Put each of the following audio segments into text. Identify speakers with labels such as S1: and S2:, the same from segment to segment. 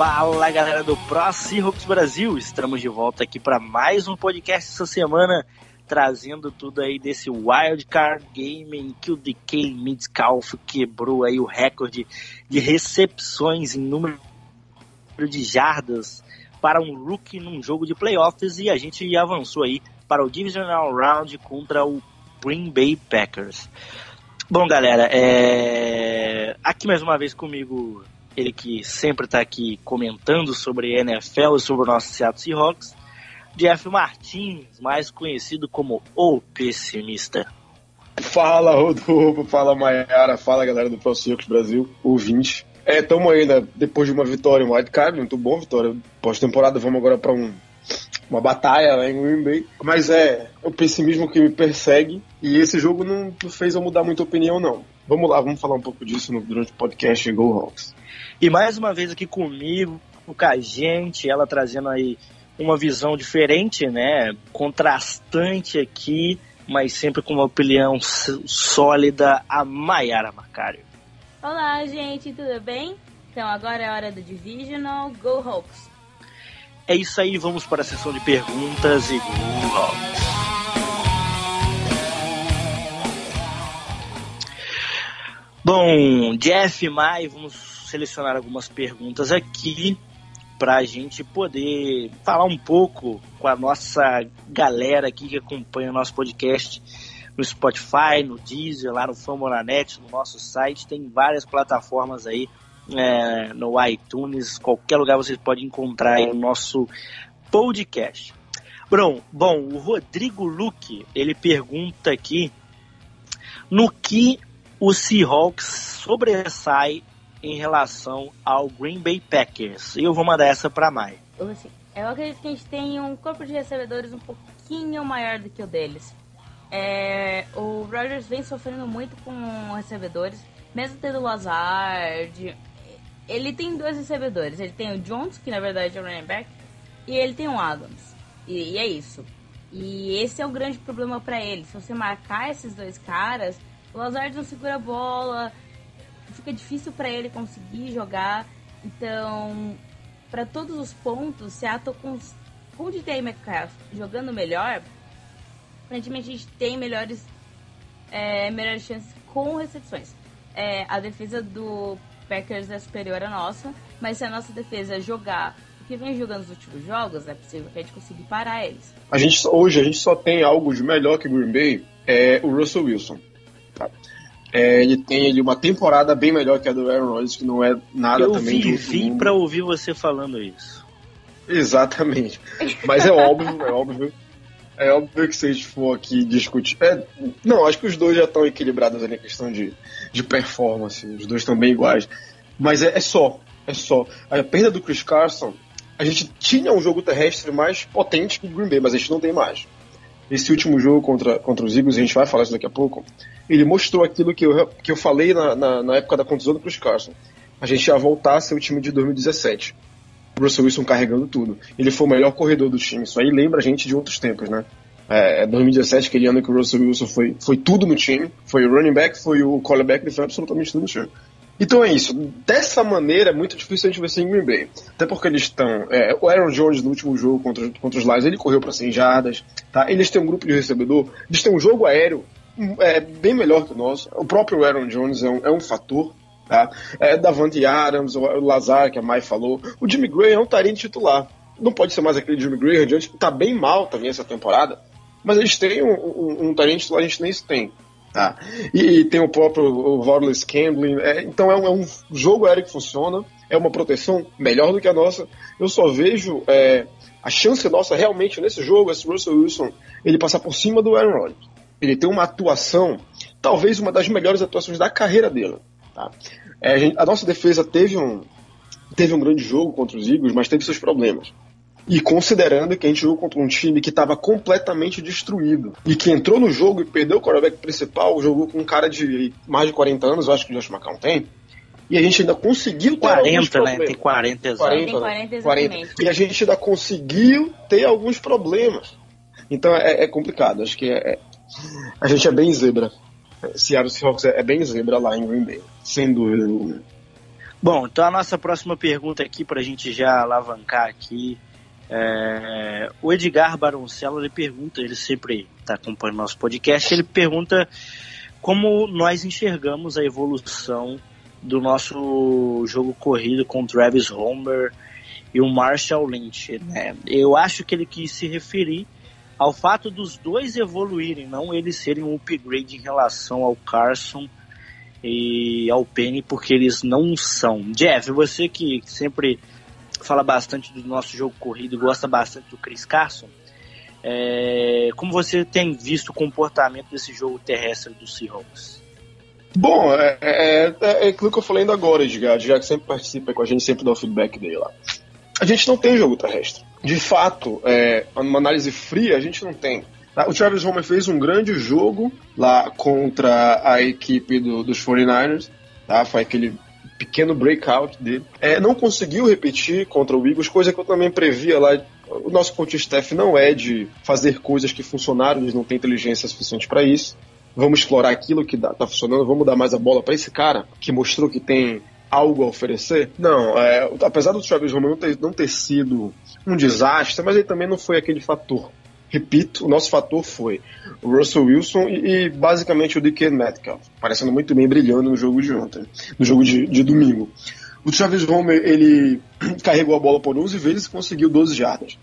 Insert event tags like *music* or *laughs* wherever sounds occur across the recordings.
S1: Fala galera do Pro Seahawks Brasil, estamos de volta aqui para mais um podcast essa semana, trazendo tudo aí desse Wild Card Game em que o DK Metcalf quebrou aí o recorde de recepções em número de jardas para um rookie num jogo de playoffs e a gente avançou aí para o Divisional Round contra o Green Bay Packers. Bom galera, é... aqui mais uma vez comigo ele que sempre está aqui comentando sobre NFL e sobre o nosso Seattle Seahawks, Jeff Martins, mais conhecido como O Pessimista.
S2: Fala Rodolfo, fala Maiara, fala galera do Pro Seahawks Brasil, ouvinte. É, estamos ainda depois de uma vitória em Wildcard, muito bom, vitória pós-temporada, vamos agora para um, uma batalha lá em Green Bay. Mas é o pessimismo que me persegue e esse jogo não fez eu mudar muita opinião não. Vamos lá, vamos falar um pouco disso no, durante o podcast Go Hawks.
S1: E mais uma vez aqui comigo, com a gente, ela trazendo aí uma visão diferente, né? Contrastante aqui, mas sempre com uma opinião sólida, a Mayara Macário.
S3: Olá, gente, tudo bem? Então agora é hora do Divisional Go Hawks.
S1: É isso aí, vamos para a sessão de perguntas e Go Hawks. Bom, Jeff Mai, vamos selecionar algumas perguntas aqui para a gente poder falar um pouco com a nossa galera aqui que acompanha o nosso podcast no Spotify, no Deezer, lá no Famonanet, no nosso site. Tem várias plataformas aí, é, no iTunes, qualquer lugar você pode encontrar aí o nosso podcast. Bom, bom, o Rodrigo Luque, ele pergunta aqui no que o Seahawks sobressai em relação ao Green Bay Packers. E eu vou mandar essa para Mai.
S3: Assim, eu acredito que a gente tem um corpo de recebedores um pouquinho maior do que o deles. É, o Rodgers vem sofrendo muito com recebedores, mesmo tendo o Lazard. Ele tem dois recebedores. Ele tem o Jones, que na verdade é o running back, e ele tem o Adams. E, e é isso. E esse é o grande problema para ele. Se você marcar esses dois caras, o Lazard não segura a bola, fica difícil para ele conseguir jogar. Então, para todos os pontos, Seattle com, com o DT Metcalf jogando melhor, aparentemente a gente tem melhores, é, melhores chances com recepções. É, a defesa do Packers é superior à nossa, mas se a nossa defesa jogar o que vem jogando nos últimos jogos, é possível que a gente consiga parar eles.
S2: A gente, hoje a gente só tem algo de melhor que Green Bay, é o Russell Wilson. Tá? É, ele tem ali uma temporada bem melhor que a do Aaron Rodgers, que não é nada
S1: eu
S2: também
S1: vi, vi para ouvir você falando isso.
S2: Exatamente. Mas é óbvio, é óbvio. É óbvio que se a gente for aqui discutir. É, não, acho que os dois já estão equilibrados ali na questão de, de performance. Os dois estão bem iguais. Mas é, é só. É só. A perda do Chris Carson, a gente tinha um jogo terrestre mais potente que o Green Bay, mas a gente não tem mais esse último jogo contra, contra os Eagles, a gente vai falar isso daqui a pouco, ele mostrou aquilo que eu, que eu falei na, na, na época da contusão do Chris Carson. A gente ia voltar a ser o time de 2017. O Russell Wilson carregando tudo. Ele foi o melhor corredor do time. Isso aí lembra a gente de outros tempos, né? É, 2017, aquele ano que o Russell Wilson foi, foi tudo no time. Foi o running back, foi o quarterback, ele foi absolutamente tudo no time. Então é isso. Dessa maneira é muito difícil a gente ver sem Green Bay. Até porque eles estão. É, o Aaron Jones no último jogo contra, contra os Lions, ele correu para 100 jardas. Tá? Eles têm um grupo de recebedor. Eles têm um jogo aéreo é, bem melhor que o nosso. O próprio Aaron Jones é um, é um fator. Tá? É, Davante Adams, o Lazar, que a Mai falou. O Jimmy Gray é um tarim titular. Não pode ser mais aquele Jimmy Gray. O Jones tá bem mal também essa temporada. Mas eles têm um, um, um tarim titular, a gente nem tem. Tá. E, e, tem o próprio o Camblin. É, então é um, é um, jogo aéreo que funciona. é uma proteção melhor do que a nossa. Eu só vejo é, a chance nossa realmente nesse jogo, esse Russell Wilson, ele passar por cima do Aaron Rodgers. Ele tem uma atuação, talvez uma das melhores atuações da carreira dele. Tá? É, a, gente, a, nossa defesa teve um, teve um grande jogo contra os Eagles, mas teve seus problemas. E considerando que a gente jogou contra um time que estava completamente destruído e que entrou no jogo e perdeu o quarterback principal, jogou com um cara de mais de 40 anos, eu acho que o Josh McCown tem, e a gente ainda conseguiu ter
S1: 40, né? Tem 40
S3: exato. 40, tem 40 exatamente.
S2: E a gente ainda conseguiu ter alguns problemas. Então é, é complicado. Acho que é, é, a gente é bem zebra. Seattle Seahawks é, bem zebra lá em Green Bay, sem dúvida.
S1: Bom, então a nossa próxima pergunta aqui, para a gente já alavancar aqui, é, o Edgar Baroncello, ele pergunta, ele sempre está acompanhando nosso podcast, ele pergunta como nós enxergamos a evolução do nosso jogo corrido com Travis Homer e o Marshall Lynch. Né? Eu acho que ele quis se referir ao fato dos dois evoluírem, não eles serem um upgrade em relação ao Carson e ao Penny, porque eles não são. Jeff, você que sempre fala bastante do nosso jogo corrido, gosta bastante do Chris Carson. É, como você tem visto o comportamento desse jogo terrestre do Seahawks?
S2: Bom, é, é, é, é aquilo que eu falei ainda agora, Edgar, já que sempre participa com a gente, sempre dá o feedback dele lá. A gente não tem jogo terrestre. De fato, é, uma análise fria, a gente não tem. Tá? O Travis Homer fez um grande jogo lá contra a equipe do, dos 49ers. Tá? Foi aquele pequeno breakout dele. É, não conseguiu repetir contra o Eagles, coisa que eu também previa lá. O nosso coach staff não é de fazer coisas que funcionaram, eles não têm inteligência suficiente para isso. Vamos explorar aquilo que está funcionando, vamos dar mais a bola para esse cara que mostrou que tem algo a oferecer? Não, é, apesar do Travis Homer não ter, não ter sido um desastre, mas ele também não foi aquele fator repito, o nosso fator foi o Russell Wilson e, e basicamente o DK Metcalf, parecendo muito bem brilhando no jogo de ontem, no jogo de, de domingo. O Travis Homer, ele *clears throat* carregou a bola por 11 vezes e conseguiu 12 jardas.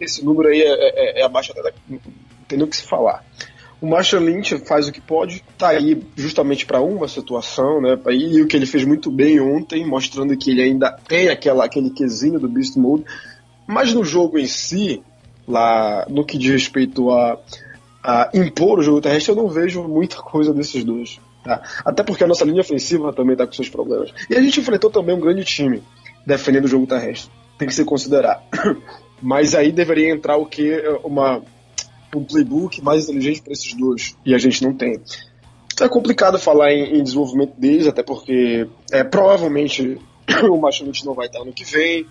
S2: Esse número aí é, é, é abaixo até da... não tem nem o que se falar. O Marshall Lynch faz o que pode, tá aí justamente para uma situação, né? E o que ele fez muito bem ontem, mostrando que ele ainda tem aquela, aquele quesinho do Beast Mode. Mas no jogo em si, lá no que diz respeito a, a impor o jogo terrestre, eu não vejo muita coisa desses dois. Tá? Até porque a nossa linha ofensiva também está com seus problemas. E a gente enfrentou também um grande time defendendo o jogo terrestre. Tem que se considerar. *coughs* Mas aí deveria entrar o que? Uma, um playbook mais inteligente para esses dois. E a gente não tem. É complicado falar em, em desenvolvimento deles, até porque é, provavelmente *coughs* o Machinute não vai estar no que vem.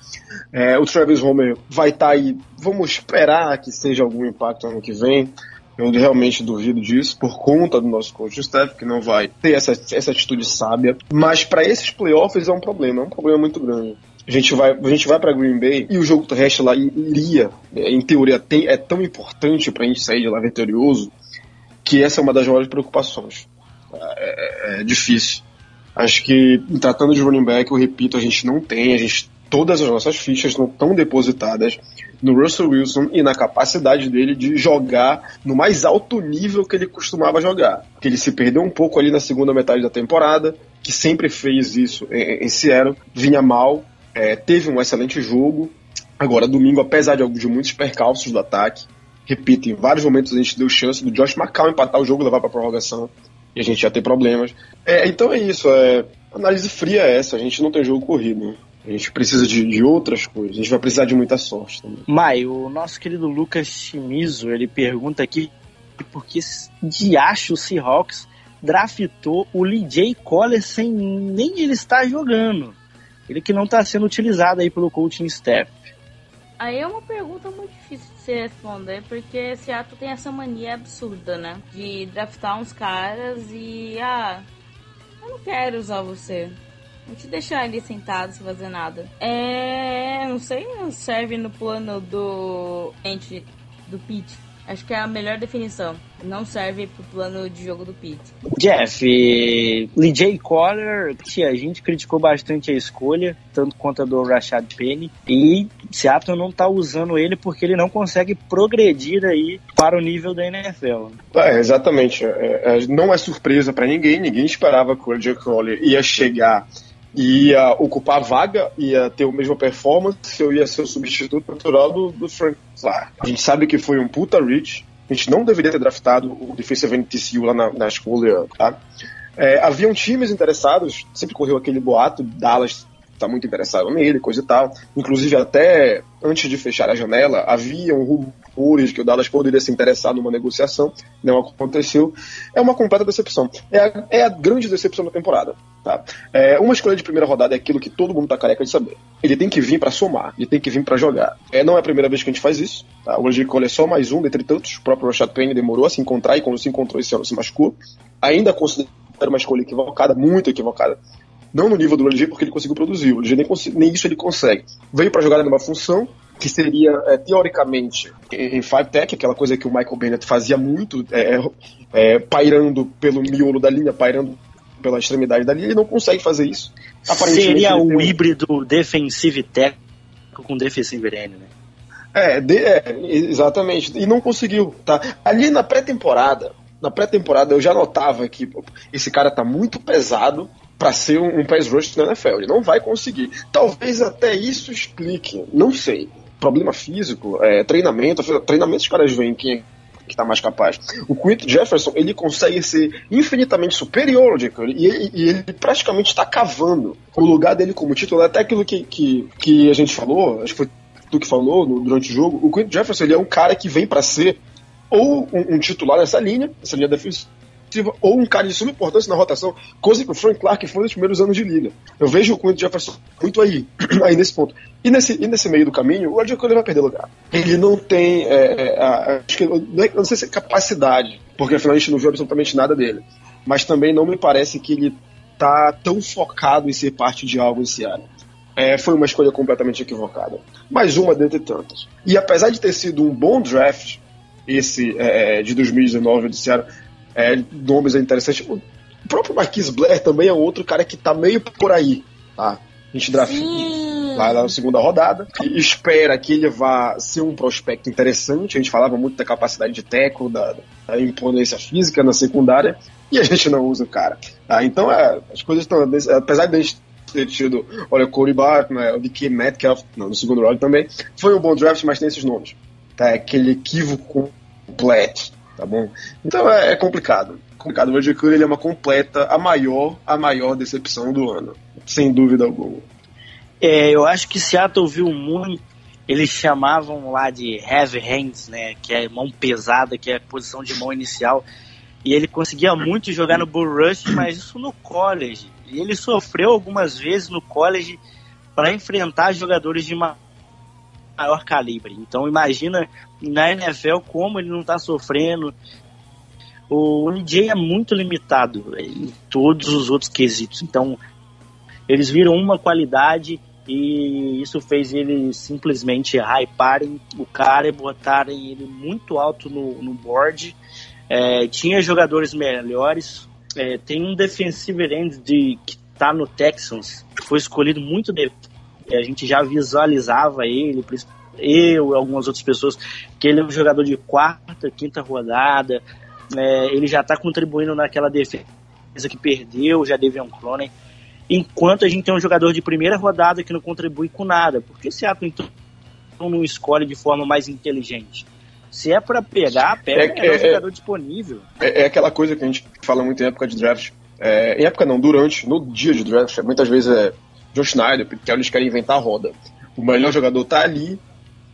S2: É, o Travis Homer vai estar aí. Vamos esperar que seja algum impacto ano que vem. Eu realmente duvido disso, por conta do nosso coach staff, que não vai ter essa, essa atitude sábia. Mas para esses playoffs é um problema, é um problema muito grande. A gente vai, a gente vai para Green Bay e o jogo terrestre lá iria, é, em teoria, tem, é tão importante para a gente sair de lá vitorioso que essa é uma das maiores preocupações. É, é, é difícil. Acho que, tratando de running back, eu repito, a gente não tem, a gente todas as nossas fichas não estão depositadas no Russell Wilson e na capacidade dele de jogar no mais alto nível que ele costumava jogar. Que ele se perdeu um pouco ali na segunda metade da temporada, que sempre fez isso em, em Seattle, vinha mal, é, teve um excelente jogo. Agora, domingo, apesar de, de muitos percalços do ataque, repito, em vários momentos a gente deu chance do Josh McCown empatar o jogo levar para prorrogação e a gente já tem problemas. É, então é isso, é, análise fria é essa, a gente não tem jogo corrido. A gente precisa de, de, outras coisas. A gente vai precisar de muita sorte também.
S1: Mai, o nosso querido Lucas Chimizo, ele pergunta aqui por que de acho o Seahawks draftou o LJ Collar sem nem ele estar jogando. Ele que não está sendo utilizado aí pelo coaching staff.
S3: Aí é uma pergunta muito difícil de se responder, porque Seattle tem essa mania absurda, né? De draftar uns caras e. Ah, eu não quero usar você. Vou te deixar ali sentado sem fazer nada. É. Não sei, não serve no plano do. do Pete. Acho que é a melhor definição. Não serve pro plano de jogo do Pete.
S1: Jeff, LJ Collar, que a gente criticou bastante a escolha, tanto quanto a do Rashad Penny, e Seattle não tá usando ele porque ele não consegue progredir aí para o nível da NFL.
S2: É, exatamente. É, é, não é surpresa para ninguém, ninguém esperava que o LJ Collar ia chegar ia ocupar a vaga, ia ter a mesma performance, eu ia ser o substituto natural do, do Frank Clark. A gente sabe que foi um puta reach, a gente não deveria ter draftado o defensive end TCU lá na, na escolha, tá? É, haviam times interessados, sempre correu aquele boato, Dallas está muito interessado nele, coisa e tal. Inclusive, até antes de fechar a janela, haviam rumores que o Dallas poderia se interessar numa negociação, não aconteceu. É uma completa decepção. É a, é a grande decepção da temporada. Tá? É, uma escolha de primeira rodada é aquilo que todo mundo tá careca de saber. Ele tem que vir para somar, ele tem que vir para jogar. É, não é a primeira vez que a gente faz isso. Tá? O Angie Cole é só mais um dentre tantos. O próprio Rashad Penny demorou a se encontrar e quando se encontrou esse ano se machucou. Ainda considero uma escolha equivocada, muito equivocada. Não no nível do LG, porque ele conseguiu produzir. O LG nem, nem isso ele consegue. Veio para jogar numa função que seria, é, teoricamente, em Five Tech, aquela coisa que o Michael Bennett fazia muito, é, é, pairando pelo miolo da linha, pairando pela extremidade da linha, ele não consegue fazer isso.
S1: Seria um híbrido defensive técnico com defensive end, né?
S2: É, de, é, exatamente. E não conseguiu, tá? Ali na pré-temporada, na pré-temporada eu já notava que esse cara tá muito pesado para ser um, um pass rush na NFL. Ele não vai conseguir. Talvez até isso explique, não sei. Problema físico, é, treinamento, treinamento os caras veem quem é que está mais capaz. O Quint Jefferson ele consegue ser infinitamente superior ao Jake e, ele, e ele praticamente está cavando o lugar dele como titular. Até aquilo que, que, que a gente falou, acho que foi tu que falou no, durante o jogo, o Quint Jefferson ele é um cara que vem para ser ou um, um, titular nessa linha, essa linha defensiva, ou um cara de suma importância na rotação, coisa que o Frank Clark foi nos primeiros anos de liga. Eu vejo o Quentin Jefferson muito aí, *clears throat* aí nesse ponto. E nesse, e nesse meio do caminho, o Ed vai perder lugar. Ele não tem, é, é, acho que, não, é, não sei se é capacidade, porque afinal a gente não viu absolutamente nada dele. Mas também não me parece que ele tá tão focado em ser parte de algo esse ano. É, foi uma escolha completamente equivocada. Mais uma dentre tantas. E apesar de ter sido um bom draft, esse é, de 2019 do Ceará, é, nomes interessantes. O próprio Marquis Blair também é outro cara que tá meio por aí, tá? A gente drafta lá, na segunda rodada e espera que ele vá ser um prospecto interessante. A gente falava muito da capacidade de teco, da, da imponência física na secundária, e a gente não usa o cara. Tá? Então é, as coisas estão. Apesar de a gente ter tido, olha, o Corey Barton, o DK Metcalf não, no segundo round também, foi um bom draft, mas tem esses nomes. Tá? Aquele equívoco completo tá bom? Então é, é complicado. Complicado. O Roger ele é uma completa, a maior, a maior decepção do ano, sem dúvida alguma.
S1: É, eu acho que Seattle viu muito. Eles chamavam lá de heavy hands, né? Que é mão pesada, que é a posição de mão inicial. E ele conseguia muito jogar no Bull Rush, mas isso no college. E ele sofreu algumas vezes no college para enfrentar jogadores de maior calibre. Então imagina na NFL como ele não está sofrendo. O NJ é muito limitado em todos os outros quesitos. Então eles viram uma qualidade e isso fez eles simplesmente hyparem o cara e botarem ele muito alto no, no board. É, tinha jogadores melhores. É, tem um defensive end de, que está no Texans, que foi escolhido muito a gente já visualizava ele, eu e algumas outras pessoas, que ele é um jogador de quarta, quinta rodada, é, ele já está contribuindo naquela defesa que perdeu, já Devion Clooney, enquanto a gente tem um jogador de primeira rodada que não contribui com nada, porque se a então não escolhe de forma mais inteligente? Se é para pegar, pega é, é, o jogador disponível.
S2: É, é, aquela coisa que a gente fala muito em época de draft. É, em época não, durante, no dia de draft, muitas vezes é John Schneider, porque eles querem inventar a roda. O melhor jogador tá ali,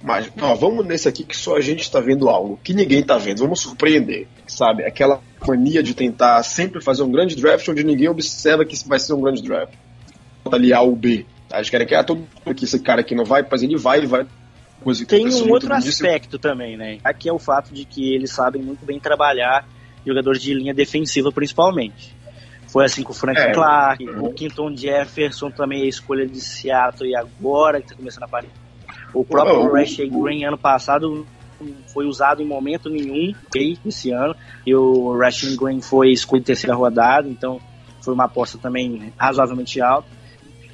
S2: mas ó, vamos nesse aqui que só a gente está vendo algo que ninguém está vendo. Vamos surpreender, sabe? Aquela mania de tentar sempre fazer um grande draft onde ninguém observa que vai ser um grande draft. Ali A ou B. Tá? Eles querem que ah, todo que esse cara aqui não vai, mas ele vai, ele vai.
S1: Coisa Tem um outro aspecto também, né? Aqui é o fato de que eles sabem muito bem trabalhar jogadores de linha defensiva, principalmente. Foi assim com o Frank é, Clark, é. o Quinton Jefferson também é escolha de Seattle e agora que está começando a aparecer. O próprio oh, Green ano passado foi usado em momento nenhum esse ano e o Rashing Green foi escolhido em terceira rodada, então foi uma aposta também razoavelmente alta.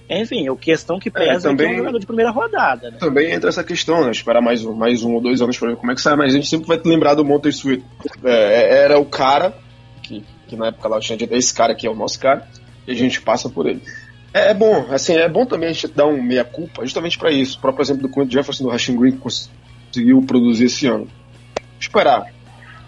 S1: Enfim, a questão que é, pesa é, também, é, que é um jogador de primeira rodada. Né?
S2: Também entra essa questão, né? Esperar mais um, mais um ou dois anos para ver como é que sai, mas a gente sempre vai lembrar do Monte Sweet. É, era o cara, que, que na época lá tinha dito, esse cara aqui é o nosso cara, e a gente passa por ele. É, é, bom, assim, é bom também a gente dar um meia-culpa justamente para isso. O próprio exemplo do Quentin Jefferson do Rashing Green que conseguiu produzir esse ano. Esperar.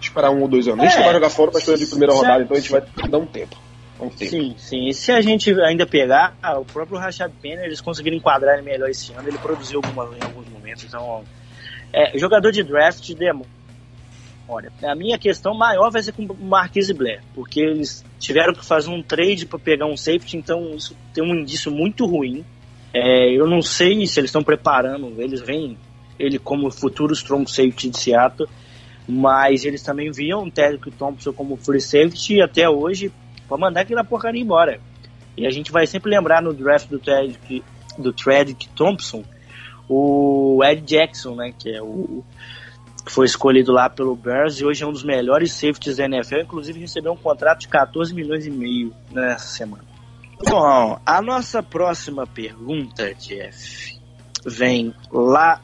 S2: Esperar um ou dois anos. É, a gente vai jogar fora para escolha de primeira rodada, então a gente vai dar um tempo. Um tempo.
S1: Sim, sim. E se a gente ainda pegar, ah, o próprio Rashad Penner, eles conseguiram enquadrar ele melhor esse ano, ele produziu alguma, em alguns momentos. Então, é, jogador de draft demora. Olha, a minha questão maior vai ser com o Marquise Blair, porque eles tiveram que fazer um trade para pegar um safety, então isso tem um indício muito ruim. É, eu não sei se eles estão preparando, eles veem ele como futuro strong safety de Seattle, mas eles também viam o Tedrick Thompson como free safety e até hoje para mandar aquela porcaria embora. E a gente vai sempre lembrar no draft do Tedrick, do Tedrick Thompson o Ed Jackson, né, que é o que foi escolhido lá pelo Bears e hoje é um dos melhores safeties da NFL, inclusive recebeu um contrato de 14 milhões e meio nessa semana. Bom, a nossa próxima pergunta, Jeff, vem lá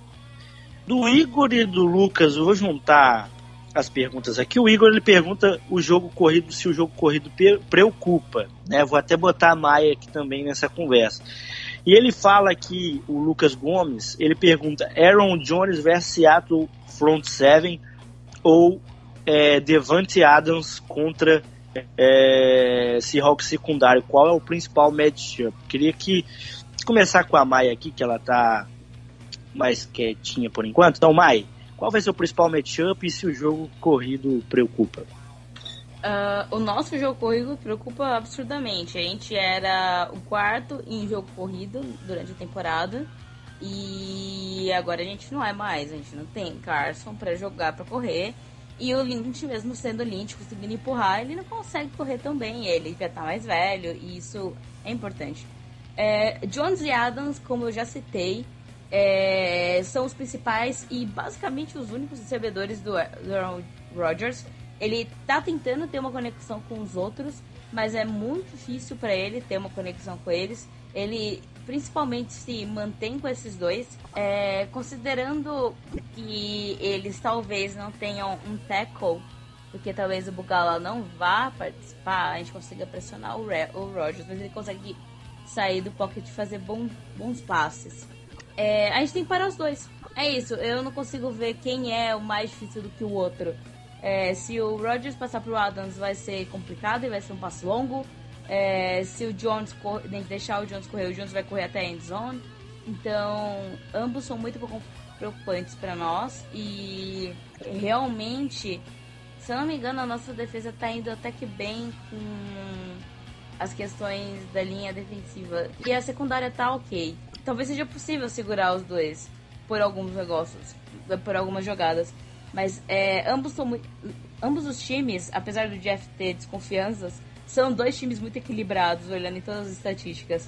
S1: do Igor e do Lucas. Eu vou juntar as perguntas aqui. O Igor ele pergunta o jogo corrido se o jogo corrido preocupa, né? Vou até botar a Maia aqui também nessa conversa. E ele fala que o Lucas Gomes, ele pergunta Aaron Jones versus Seattle front seven ou é, Devante Adams contra é, Seahawks secundário. Qual é o principal matchup? Queria que começar com a Maia aqui, que ela tá mais quietinha por enquanto. Então, Mai, qual vai ser o principal matchup e se o jogo corrido preocupa?
S3: Uh, o nosso jogo corrido preocupa absurdamente. A gente era o quarto em jogo corrido durante a temporada. E agora a gente não é mais. A gente não tem Carson para jogar, para correr. E o Lynch, mesmo sendo Lynch, conseguindo empurrar, ele não consegue correr tão bem. Ele já tá mais velho e isso é importante. É, Jones e Adams, como eu já citei, é, são os principais e basicamente os únicos recebedores do, do Rodgers ele tá tentando ter uma conexão com os outros, mas é muito difícil para ele ter uma conexão com eles. Ele principalmente se mantém com esses dois, é, considerando que eles talvez não tenham um tackle, porque talvez o Bugala não vá participar, a gente consiga pressionar o, Re o Rogers, mas ele consegue sair do pocket e fazer bom, bons passes. É, a gente tem que parar os dois. É isso, eu não consigo ver quem é o mais difícil do que o outro. É, se o Rodgers passar pro Adams vai ser complicado e vai ser um passo longo. É, se o Jones deixar o Jones correr, o Jones vai correr até a end zone. Então, ambos são muito preocupantes para nós e realmente, se eu não me engano, a nossa defesa está indo até que bem com as questões da linha defensiva e a secundária tá ok. Talvez seja possível segurar os dois por alguns negócios, por algumas jogadas. Mas é, ambos são muito, ambos os times, apesar do Jeff ter desconfianças, são dois times muito equilibrados, olhando em todas as estatísticas.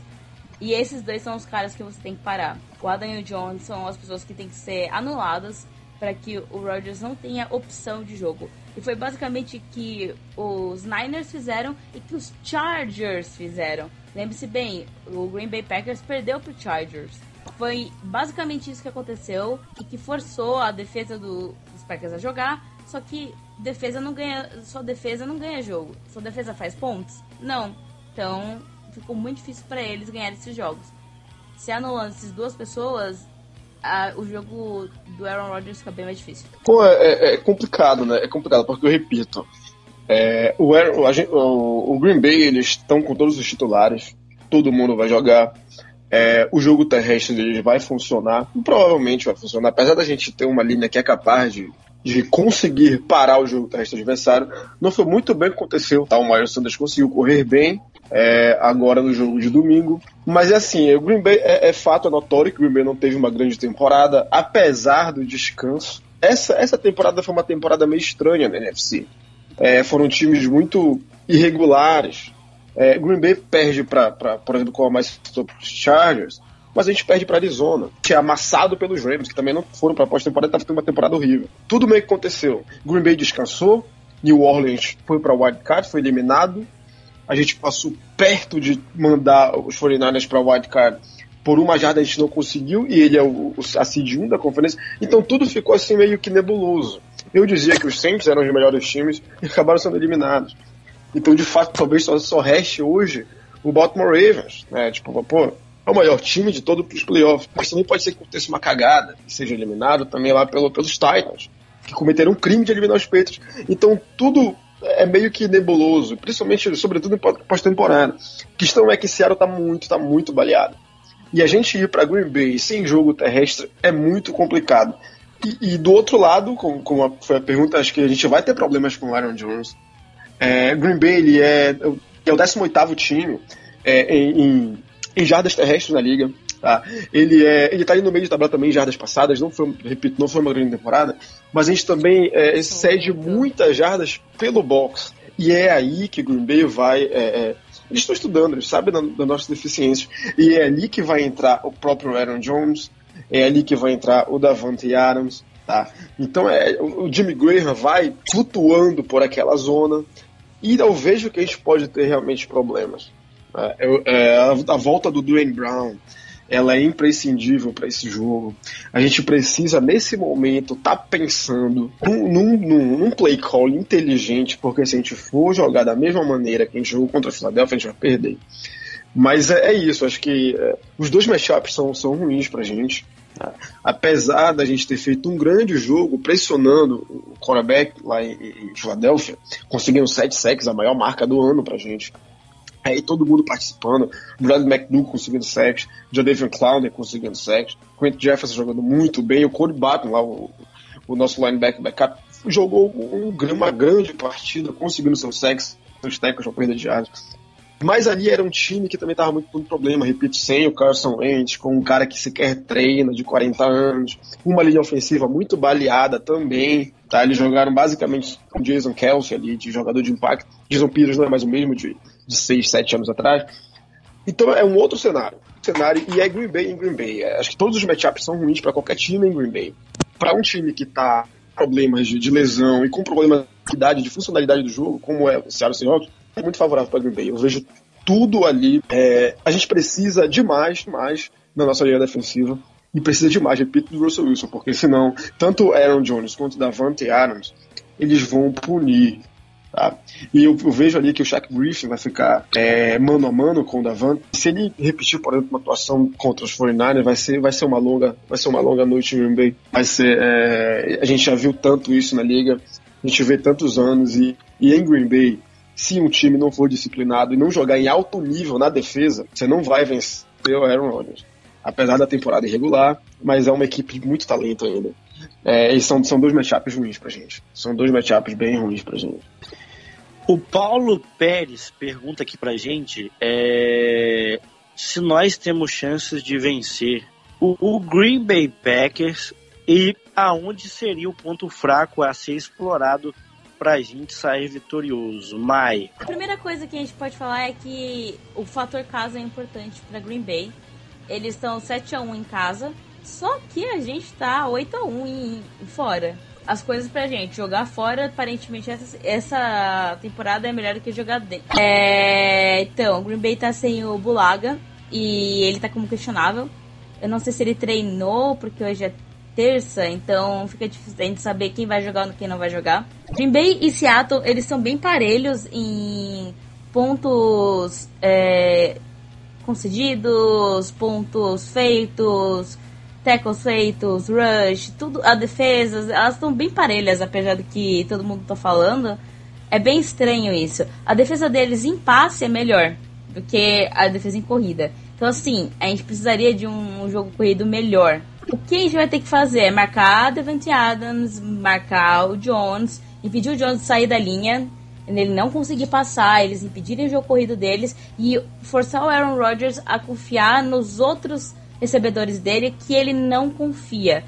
S3: E esses dois são os caras que você tem que parar. O Adam e o John são as pessoas que têm que ser anuladas para que o Rodgers não tenha opção de jogo. E foi basicamente que os Niners fizeram e que os Chargers fizeram. Lembre-se bem, o Green Bay Packers perdeu para Chargers. Foi basicamente isso que aconteceu e que forçou a defesa do, Packers a jogar, só que defesa não ganha, sua defesa não ganha jogo. Sua defesa faz pontos? Não. Então, ficou muito difícil para eles ganhar esses jogos. Se anulando essas duas pessoas, a, o jogo do Aaron Rodgers fica bem mais difícil.
S2: Pô, é, é, é complicado, né? É complicado, porque eu repito. É, o, Aaron, o, o, Green Bay, eles estão com todos os titulares, todo mundo vai jogar. É, o jogo terrestre deles vai funcionar, provavelmente vai funcionar, apesar da gente ter uma linha que é capaz de, de conseguir parar o jogo terrestre adversário. Não foi muito bem o que aconteceu, tá? O Miles Sanders conseguiu correr bem é, agora no jogo de domingo. Mas é assim, o Green Bay é, é fato, é notório que o Green Bay não teve uma grande temporada, apesar do descanso. Essa, essa temporada foi uma temporada meio estranha na NFC. É, foram times muito irregulares, é, Green Bay perde para, por exemplo, como a mais citou, Chargers, mas a gente perde para Arizona, que é amassado pelos Rams, que também não foram para pós-temporada, estava tendo uma temporada horrível. Tudo meio que aconteceu. Green Bay descansou, New Orleans foi para Wild Card, foi eliminado. A gente passou perto de mandar os 49ers para Wild Card. Por uma jarda a gente não conseguiu, e ele é o, a seed 1 da conferência. Então tudo ficou assim meio que nebuloso. Eu dizia que os Saints eram os melhores times e acabaram sendo eliminados. Então, de fato, talvez só, só reste hoje o Baltimore Ravens, né? Tipo, pô, é o maior time de todo os playoffs. Mas também pode ser que aconteça uma cagada e seja eliminado também lá pelo, pelos Titans, que cometeram um crime de eliminar os Patriots. Então tudo é meio que nebuloso, principalmente, sobretudo em pós-temporada. A questão é que Seattle tá muito, tá muito baleado. E a gente ir para Green Bay sem jogo terrestre é muito complicado. E, e do outro lado, como, como foi a pergunta, acho que a gente vai ter problemas com o Aaron Jones. É, Green Bay ele é, é o 18 time é, em, em jardas terrestres na liga. Tá? Ele é, ele tá ali no meio de tabela também em jardas passadas, não foi, repito, não foi uma grande temporada, mas a gente também é, cede muitas jardas pelo box. E é aí que Green Bay vai. É, é, eles estão estudando, eles sabem da, da nossa deficiência. E é ali que vai entrar o próprio Aaron Jones, é ali que vai entrar o Davante Adams. Tá? Então é, o Jimmy Graham vai flutuando por aquela zona e eu vejo que a gente pode ter realmente problemas. É, é, a, a volta do Dwayne Brown, ela é imprescindível para esse jogo. A gente precisa, nesse momento, estar tá pensando num, num, num, play call inteligente, porque se a gente for jogar da mesma maneira que a gente jogou contra a Philadelphia, a gente vai perder. Mas é, é isso, acho que é, os dois matchups são, são ruins pra gente. Apesar da gente ter feito um grande jogo pressionando o quarterback lá em, em Filadélfia, conseguindo 7 sacks, a maior marca do ano pra gente. Aí todo mundo participando, Brad McDougall conseguindo sacks, Jadavion Clowney conseguindo sacks, Quentin Jefferson jogando muito bem, o Cody Barton lá, o, o nosso linebacker backup, jogou um, uma grande partida, conseguindo seus sacks, seus tackles, uma corrida de yards. Mas ali era um time que também estava muito com problema, repito, sem o Carson Wentz, com um cara que sequer treina, de 40 anos, uma linha ofensiva muito baleada também, tá? Eles jogaram basicamente com Jason Kelsey ali, de jogador de impacto. Jason Peters não é mais o mesmo de, de 6, 7 anos atrás. Então é um outro cenário. Cenário e é Green Bay em Green Bay. É, acho que todos os matchups são ruins para qualquer time em Green Bay. Para um time que tá com problemas de, de lesão e com problemas de, de funcionalidade do jogo, como é o Seattle Seahawks, muito favorável para Green Bay. Eu vejo tudo ali. É, a gente precisa demais, mais na nossa linha defensiva. E precisa demais, repito, do Russell Wilson, porque senão, tanto Aaron Jones quanto Davante Adams, eles vão punir. Tá? E eu, eu, vejo ali que o Shaq Griffin vai ficar é, mano a mano com o Davante. Se ele repetir, por exemplo, uma atuação contra os 49ers, vai ser, vai ser uma longa, vai ser uma longa noite em Green Bay. Vai ser, é, a gente já viu tanto isso na liga, a gente vê tantos anos e, e em Green Bay se um time não for disciplinado e não jogar em alto nível na defesa, você não vai vencer o Aaron Rodgers. Apesar da temporada irregular, mas é uma equipe de muito talento ainda. É, e são, são dois matchups ruins pra gente. São dois matchups bem ruins pra gente.
S1: O Paulo Pérez pergunta aqui pra gente é, se nós temos chances de vencer o, o Green Bay Packers e aonde seria o ponto fraco a ser explorado pra gente sair vitorioso. Mai.
S3: A primeira coisa que a gente pode falar é que o fator casa é importante para Green Bay. Eles estão 7 a 1 em casa, só que a gente tá 8 a 1 em, fora. As coisas pra gente jogar fora, aparentemente essa, essa temporada é melhor do que jogar dentro. É, então, Green Bay tá sem o Bulaga e ele tá como questionável. Eu não sei se ele treinou, porque hoje é terça, então fica difícil de saber quem vai jogar e quem não vai jogar. Green Bay e Seattle, eles são bem parelhos em pontos é, concedidos, pontos feitos, tackles feitos, rush, tudo, a defesa, elas estão bem parelhas, apesar do que todo mundo está falando. É bem estranho isso. A defesa deles em passe é melhor do que a defesa em corrida. Então, assim, a gente precisaria de um jogo corrido melhor. O que a gente vai ter que fazer é marcar Devante Adams, marcar o Jones, impedir o Jones de sair da linha, ele não conseguir passar, eles impedirem o jogo corrido deles e forçar o Aaron Rodgers a confiar nos outros recebedores dele que ele não confia.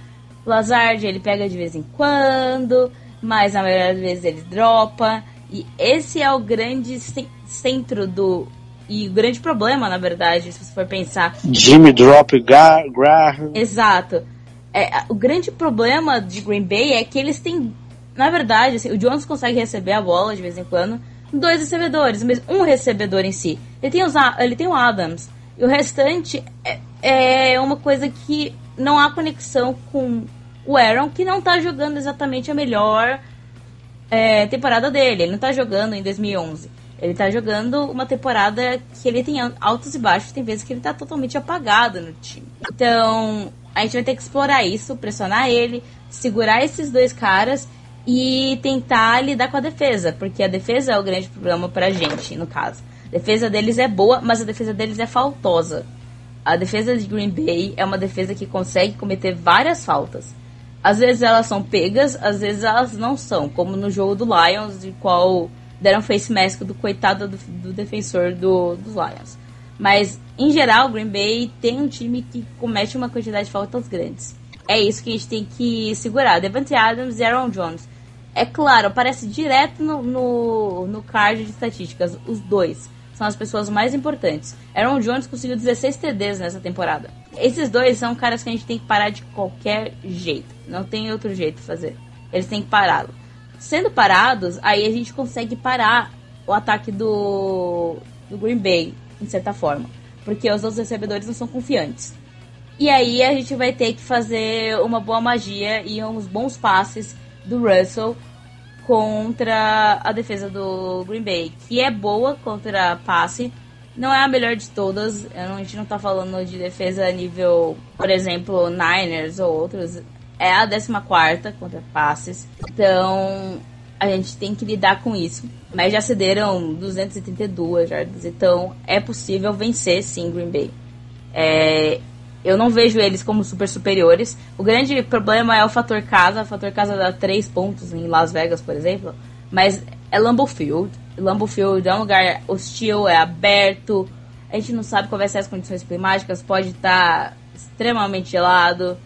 S3: O Lazard ele pega de vez em quando, mas na maioria das vezes ele dropa. E esse é o grande centro do e o grande problema, na verdade, se você for pensar.
S1: Jimmy Drop Graham.
S3: Exato. É, o grande problema de Green Bay é que eles têm. Na verdade, assim, o Jones consegue receber a bola de vez em quando. Dois recebedores, mas um recebedor em si. Ele tem, os, ele tem o Adams. E o restante é, é uma coisa que não há conexão com o Aaron, que não tá jogando exatamente a melhor é, temporada dele. Ele não tá jogando em 2011. Ele tá jogando uma temporada que ele tem altos e baixos, tem vezes que ele tá totalmente apagado no time. Então, a gente vai ter que explorar isso, pressionar ele, segurar esses dois caras e tentar lidar com a defesa, porque a defesa é o grande problema pra gente, no caso. A defesa deles é boa, mas a defesa deles é faltosa. A defesa de Green Bay é uma defesa que consegue cometer várias faltas. Às vezes elas são pegas, às vezes elas não são, como no jogo do Lions, de qual deram face mask do coitado do, do defensor do, dos Lions. Mas, em geral, Green Bay tem um time que comete uma quantidade de faltas grandes. É isso que a gente tem que segurar. Devante Adams e Aaron Jones. É claro, aparece direto no, no, no card de estatísticas, os dois são as pessoas mais importantes. Aaron Jones conseguiu 16 TDs nessa temporada. Esses dois são caras que a gente tem que parar de qualquer jeito. Não tem outro jeito de fazer. Eles têm que pará-lo. Sendo parados, aí a gente consegue parar o ataque do, do Green Bay, em certa forma. Porque os outros recebedores não são confiantes. E aí a gente vai ter que fazer uma boa magia e uns bons passes do Russell contra a defesa do Green Bay, que é boa contra passe, não é a melhor de todas. A gente não tá falando de defesa nível, por exemplo, Niners ou outros. É a 14 contra passes. Então, a gente tem que lidar com isso. Mas já cederam 232 jardas. Então, é possível vencer sim Green Bay. É, eu não vejo eles como super superiores. O grande problema é o fator casa. O fator casa dá 3 pontos em Las Vegas, por exemplo. Mas é Lambeau Field. Lambeau Field é um lugar hostil, é aberto. A gente não sabe qual vai ser as condições climáticas. Pode estar extremamente gelado.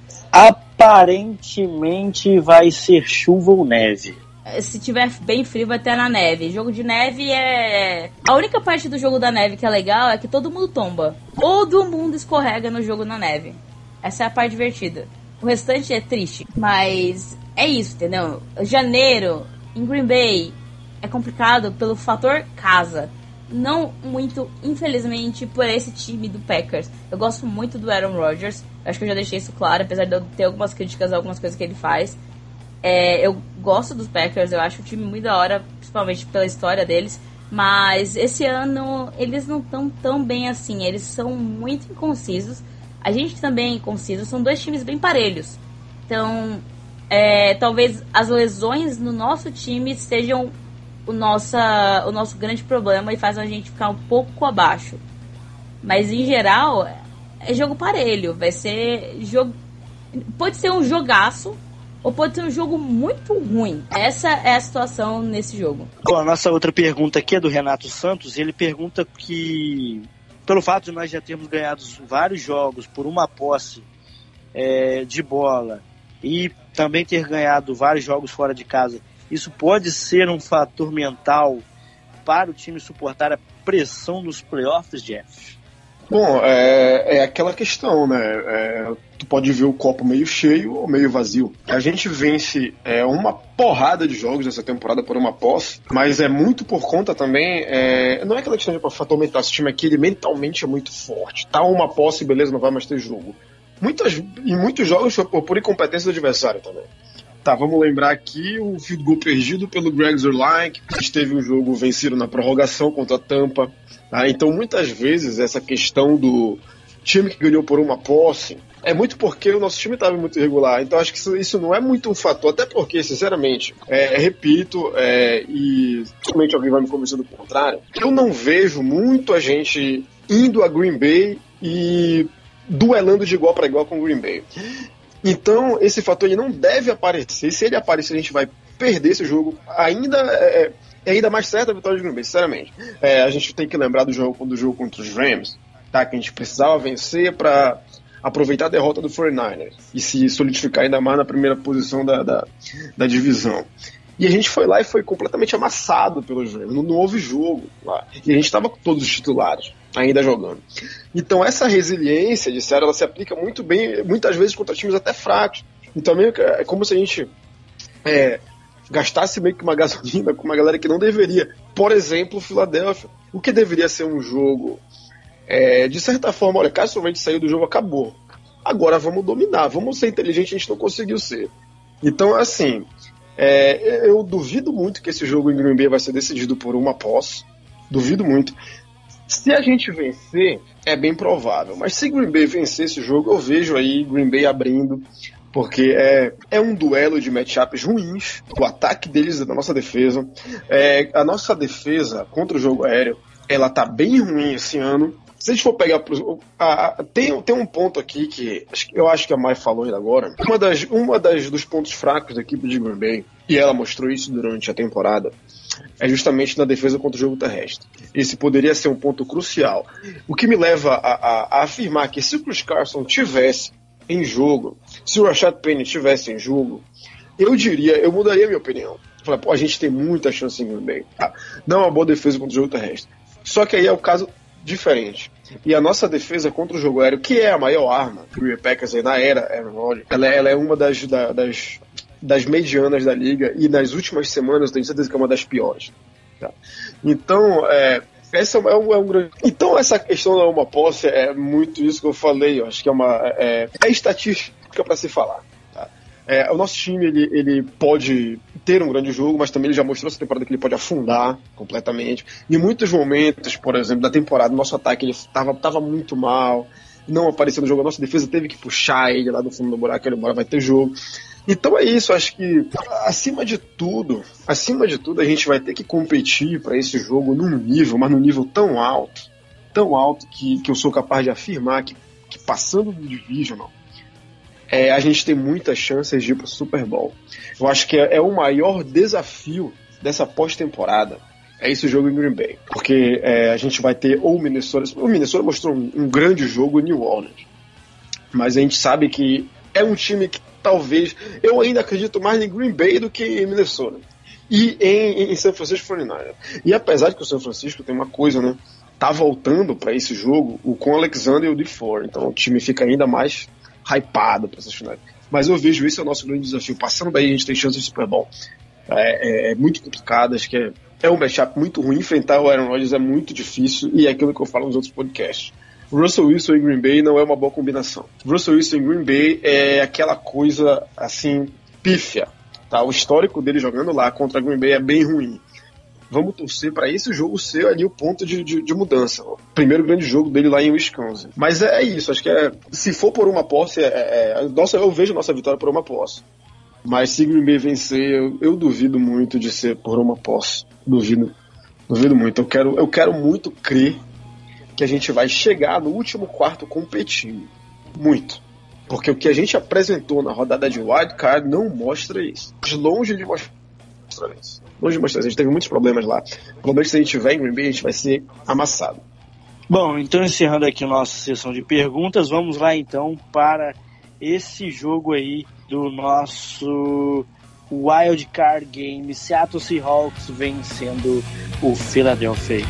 S1: Aparentemente vai ser chuva ou neve
S3: se tiver bem frio, vai ter na neve. Jogo de neve é. A única parte do jogo da neve que é legal é que todo mundo tomba. Todo mundo escorrega no jogo na neve. Essa é a parte divertida. O restante é triste. Mas é isso, entendeu? Janeiro, em Green Bay, é complicado pelo fator casa. Não muito, infelizmente, por esse time do Packers. Eu gosto muito do Aaron Rodgers. Acho que eu já deixei isso claro, apesar de eu ter algumas críticas a algumas coisas que ele faz. É, eu gosto dos Packers, eu acho o time muito da hora, principalmente pela história deles. Mas esse ano eles não estão tão bem assim, eles são muito inconcisos. A gente também é inconciso, são dois times bem parelhos. Então, é, talvez as lesões no nosso time sejam o, nossa, o nosso grande problema e fazem a gente ficar um pouco abaixo. Mas em geral, é jogo parelho. Vai ser jogo. Pode ser um jogaço, ou pode ser um jogo muito ruim. Essa é a situação nesse jogo.
S1: Bom, a nossa outra pergunta aqui é do Renato Santos. Ele pergunta que, pelo fato de nós já termos ganhado vários jogos por uma posse é, de bola e também ter ganhado vários jogos fora de casa, isso pode ser um fator mental para o time suportar a pressão nos playoffs, Jeff?
S2: Bom, é, é aquela questão, né? É, tu pode ver o copo meio cheio ou meio vazio. A gente vence é, uma porrada de jogos nessa temporada por uma posse, mas é muito por conta também. É, não é aquela questão de fator mental. Esse time aqui ele mentalmente é muito forte. Tá uma posse, beleza, não vai mais ter jogo. Muitas, em muitos jogos por incompetência do adversário também. Tá, vamos lembrar aqui o field goal perdido pelo Greg Zerline, que teve um jogo vencido na prorrogação contra a Tampa. Tá? Então, muitas vezes, essa questão do time que ganhou por uma posse é muito porque o nosso time estava muito irregular. Então, acho que isso, isso, não é muito um fator, até porque, sinceramente, é, repito, é, e somente alguém vai me convencer do contrário, eu não vejo muito a gente indo a Green Bay e duelando de igual para igual com o Green Bay. Então, esse fator ele não deve aparecer. Se ele aparecer, a gente vai perder esse jogo. Ainda é, é ainda mais certa a vitória de Green Bay, sinceramente. É, a gente tem que lembrar do jogo, do jogo contra os Rams, tá? Que a gente precisava vencer para aproveitar a derrota do 49ers e se solidificar ainda mais na primeira posição da, da, da divisão. E a gente foi lá e foi completamente amassado pelos Rams. Não, não houve jogo lá. E a gente estava com todos os titulares ainda jogando. Então essa resiliência série ela se aplica muito bem, muitas vezes contra times até fracos. Então é como se a gente é, gastasse meio que uma *laughs* gasolina com uma galera que não deveria. Por exemplo, o Philadelphia. O que deveria ser um jogo, é, de certa forma, olha, casualmente saiu do jogo, acabou. Agora vamos dominar, vamos ser inteligentes, a gente não conseguiu ser. Então, assim, é, eu duvido muito que esse jogo em Green Bay vai ser decidido por uma posse. Duvido muito. Se a gente vencer, é bem provável. Mas se Green Bay vencer esse jogo, eu vejo aí Green Bay abrindo. Porque é, é um duelo de matchups ruins. O ataque deles é da nossa defesa. É, a nossa defesa contra o jogo aéreo, ela tá bem ruim esse ano. Se a gente for pegar. Pro, a, a, tem, tem um ponto aqui que eu acho que a Mai falou ainda agora. Uma, das, uma das, dos pontos fracos da equipe de Green Bay, e ela mostrou isso durante a temporada, é justamente na defesa contra o jogo terrestre. Esse poderia ser um ponto crucial. O que me leva a, a, a afirmar que se o Chris Carson tivesse em jogo, se o Rashad Penny tivesse em jogo, eu diria, eu mudaria minha opinião. Falar, pô, a gente tem muita chance em Green Bay. Tá? Não é uma boa defesa contra o jogo terrestre. Só que aí é o caso diferente. E a nossa defesa contra o jogo aéreo, que é a maior arma que o Packers na era Aaron Rodgers, ela, ela, é uma das, da, das das medianas da liga e nas últimas semanas eu tenho certeza que é uma das piores. Tá? Então, é, essa é um, é um, grande. Então, essa questão da uma posse é muito isso que eu falei. Eu acho que é uma. É, é estatística para se falar. Tá? É, o nosso time ele, ele pode ter um grande jogo, mas também ele já mostrou essa temporada que ele pode afundar completamente. Em muitos momentos, por exemplo, da temporada, nosso ataque ele estava tava muito mal, não apareceu no jogo. A nossa defesa teve que puxar ele lá do fundo do buraco. Ele embora vai ter jogo. Então é isso, acho que acima de tudo, acima de tudo a gente vai ter que competir para esse jogo num nível, mas num nível tão alto, tão alto que, que eu sou capaz de afirmar que, que passando do Divisional, é, a gente tem muitas chances de ir para o Super Bowl. Eu acho que é, é o maior desafio dessa pós-temporada. É esse jogo em Green Bay. Porque é, a gente vai ter ou o Minnesota. O Minnesota mostrou um, um grande jogo em New Orleans. Mas a gente sabe que é um time que talvez. Eu ainda acredito mais em Green Bay do que em Minnesota. E em, em São Francisco 49 E apesar de que o São Francisco tem uma coisa, né? Tá voltando para esse jogo o com Alexander e o DeFore. Então o time fica ainda mais hypado para essas finais. Mas eu vejo isso é o nosso grande desafio. Passando daí, a gente tem chance de Super Bowl. É, é, é muito complicado, acho que é, é um matchup muito ruim. Enfrentar o Aaron Rodgers é muito difícil e é aquilo que eu falo nos outros podcasts. Russell Wilson e Green Bay não é uma boa combinação. Russell Wilson e Green Bay é aquela coisa assim pífia. Tá? O histórico dele jogando lá contra Green Bay é bem ruim. Vamos torcer para esse jogo ser ali o ponto de, de, de, mudança. O primeiro grande jogo dele lá em Wisconsin. Mas é, é isso, acho que é. Se for por uma posse, é, é, é nossa, eu vejo nossa vitória por uma posse. Mas se Green Bay vencer, eu, eu duvido muito de ser por uma posse. Duvido. Duvido muito. Eu quero, eu quero muito crer que a gente vai chegar no último quarto competindo. Muito. Porque o que a gente apresentou na rodada de wildcard não mostra isso. Longe de mostrar isso. Longe de mostrar isso. A gente teve muitos problemas lá. Provavelmente se a gente tiver em Green Bay, a gente vai ser amassado.
S1: Bom, então encerrando aqui nossa sessão de perguntas, vamos lá então para esse jogo aí do nosso Wild Card Game, Seattle Seahawks vencendo o Philadelphia.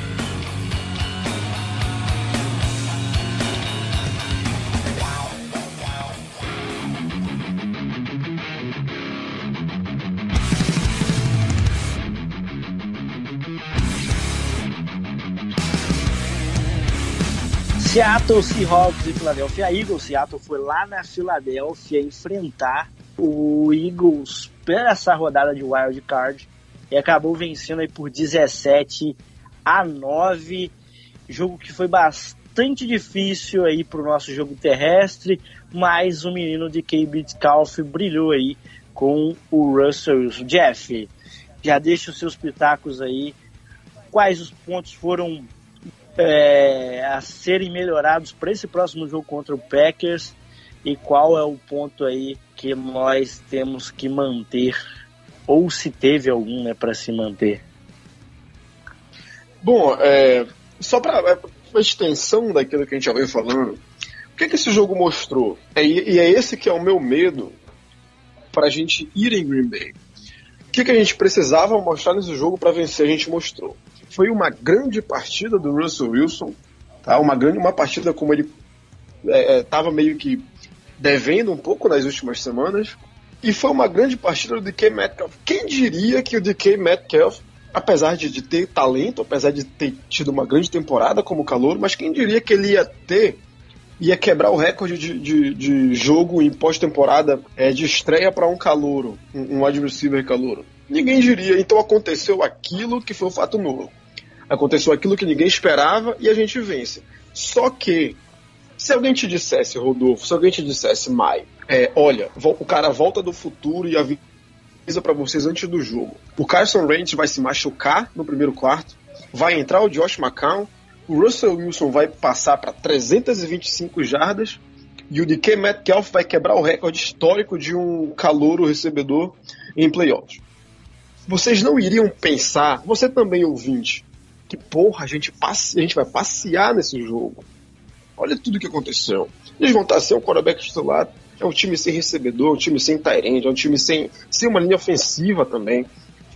S1: Seattle Seahawks e Philadelphia Eagles. Seattle foi lá na Filadélfia enfrentar o Eagles pela essa rodada de wild card e acabou vencendo aí por 17 a 9. Jogo que foi bastante difícil aí para o nosso jogo terrestre, mas o menino de K. Metcalf brilhou aí com o Russell Jeff, já deixa os seus pitacos aí. Quais os pontos foram é, a serem melhorados para esse próximo jogo contra o Packers e qual é o ponto aí que nós temos que manter ou se teve algum né, para se manter?
S2: Bom, é, só para é, uma extensão daquilo que a gente já veio falando, o que, que esse jogo mostrou? É, e é esse que é o meu medo para a gente ir em Green Bay. O que, que a gente precisava mostrar nesse jogo para vencer? A gente mostrou foi uma grande partida do Russell Wilson, tá? Uma grande, uma partida como ele estava é, é meio que devendo um pouco nas últimas semanas. E foi uma grande partida do DK Metcalf. Quem diria que o DK Metcalf, apesar de, de ter talento, apesar de ter tido uma grande temporada como calor, mas quem diria que ele ia ter ia quebrar o recorde de, de, de jogo em pós-temporada é, de estreia para um calouro, um, um wide receiver calouro. Ninguém diria. Então aconteceu aquilo que foi um fato novo. Aconteceu aquilo que ninguém esperava e a gente vence. Só que, se alguém te dissesse, Rodolfo, se alguém te dissesse, Mai, é, olha, o cara volta do futuro e avisa para vocês antes do jogo. O Carson Wentz vai se machucar no primeiro quarto, vai entrar o Josh McCown, o Russell Wilson vai passar para 325 jardas e o DK Metcalf vai quebrar o recorde histórico de um calouro recebedor em playoffs. Vocês não iriam pensar, você também ouvinte, que porra, a gente, passe, a gente vai passear nesse jogo. Olha tudo que aconteceu. Eles vão estar sem o quarterback titular, é um time sem recebedor, é um time sem Tyrande, é um time sem, sem uma linha ofensiva também.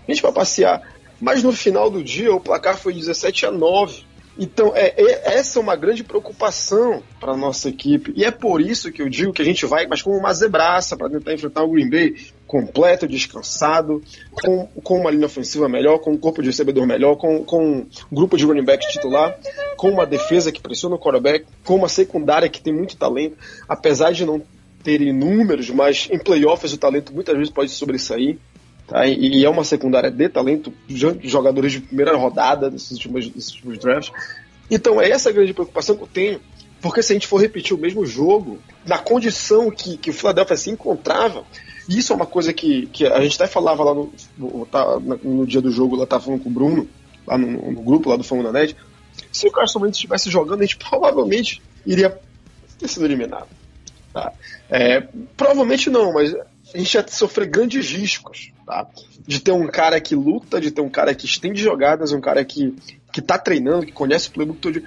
S2: A gente vai passear. Mas no final do dia o placar foi 17 a 9 então, é, é, essa é uma grande preocupação para a nossa equipe. E é por isso que eu digo que a gente vai, mas como uma zebraça, para tentar enfrentar o Green Bay completo, descansado, com, com uma linha ofensiva melhor, com um corpo de recebedor melhor, com, com um grupo de running back titular, com uma defesa que pressiona o quarterback, com uma secundária que tem muito talento, apesar de não terem números, mas em playoffs o talento muitas vezes pode sobressair. Tá? E, é uma secundária de talento, jogadores de primeira rodada desses últimos, desses últimos drafts. Então é essa a grande preocupação que eu tenho, porque se a gente for repetir o mesmo jogo, na condição que, que o Philadelphia se encontrava, isso é uma coisa que, que a gente até falava lá no, no, tá, no dia do jogo, lá estava falando com o Bruno, lá no, no grupo lá do Fama da Net, se o Carson Wentz estivesse jogando, a gente *laughs* provavelmente iria ter sido eliminado. Tá? É, provavelmente não, mas a gente ia sofrer grandes riscos, tá? De ter um cara que luta, de ter um cara que estende jogadas, um cara que, que tá treinando, que conhece o playbook todo.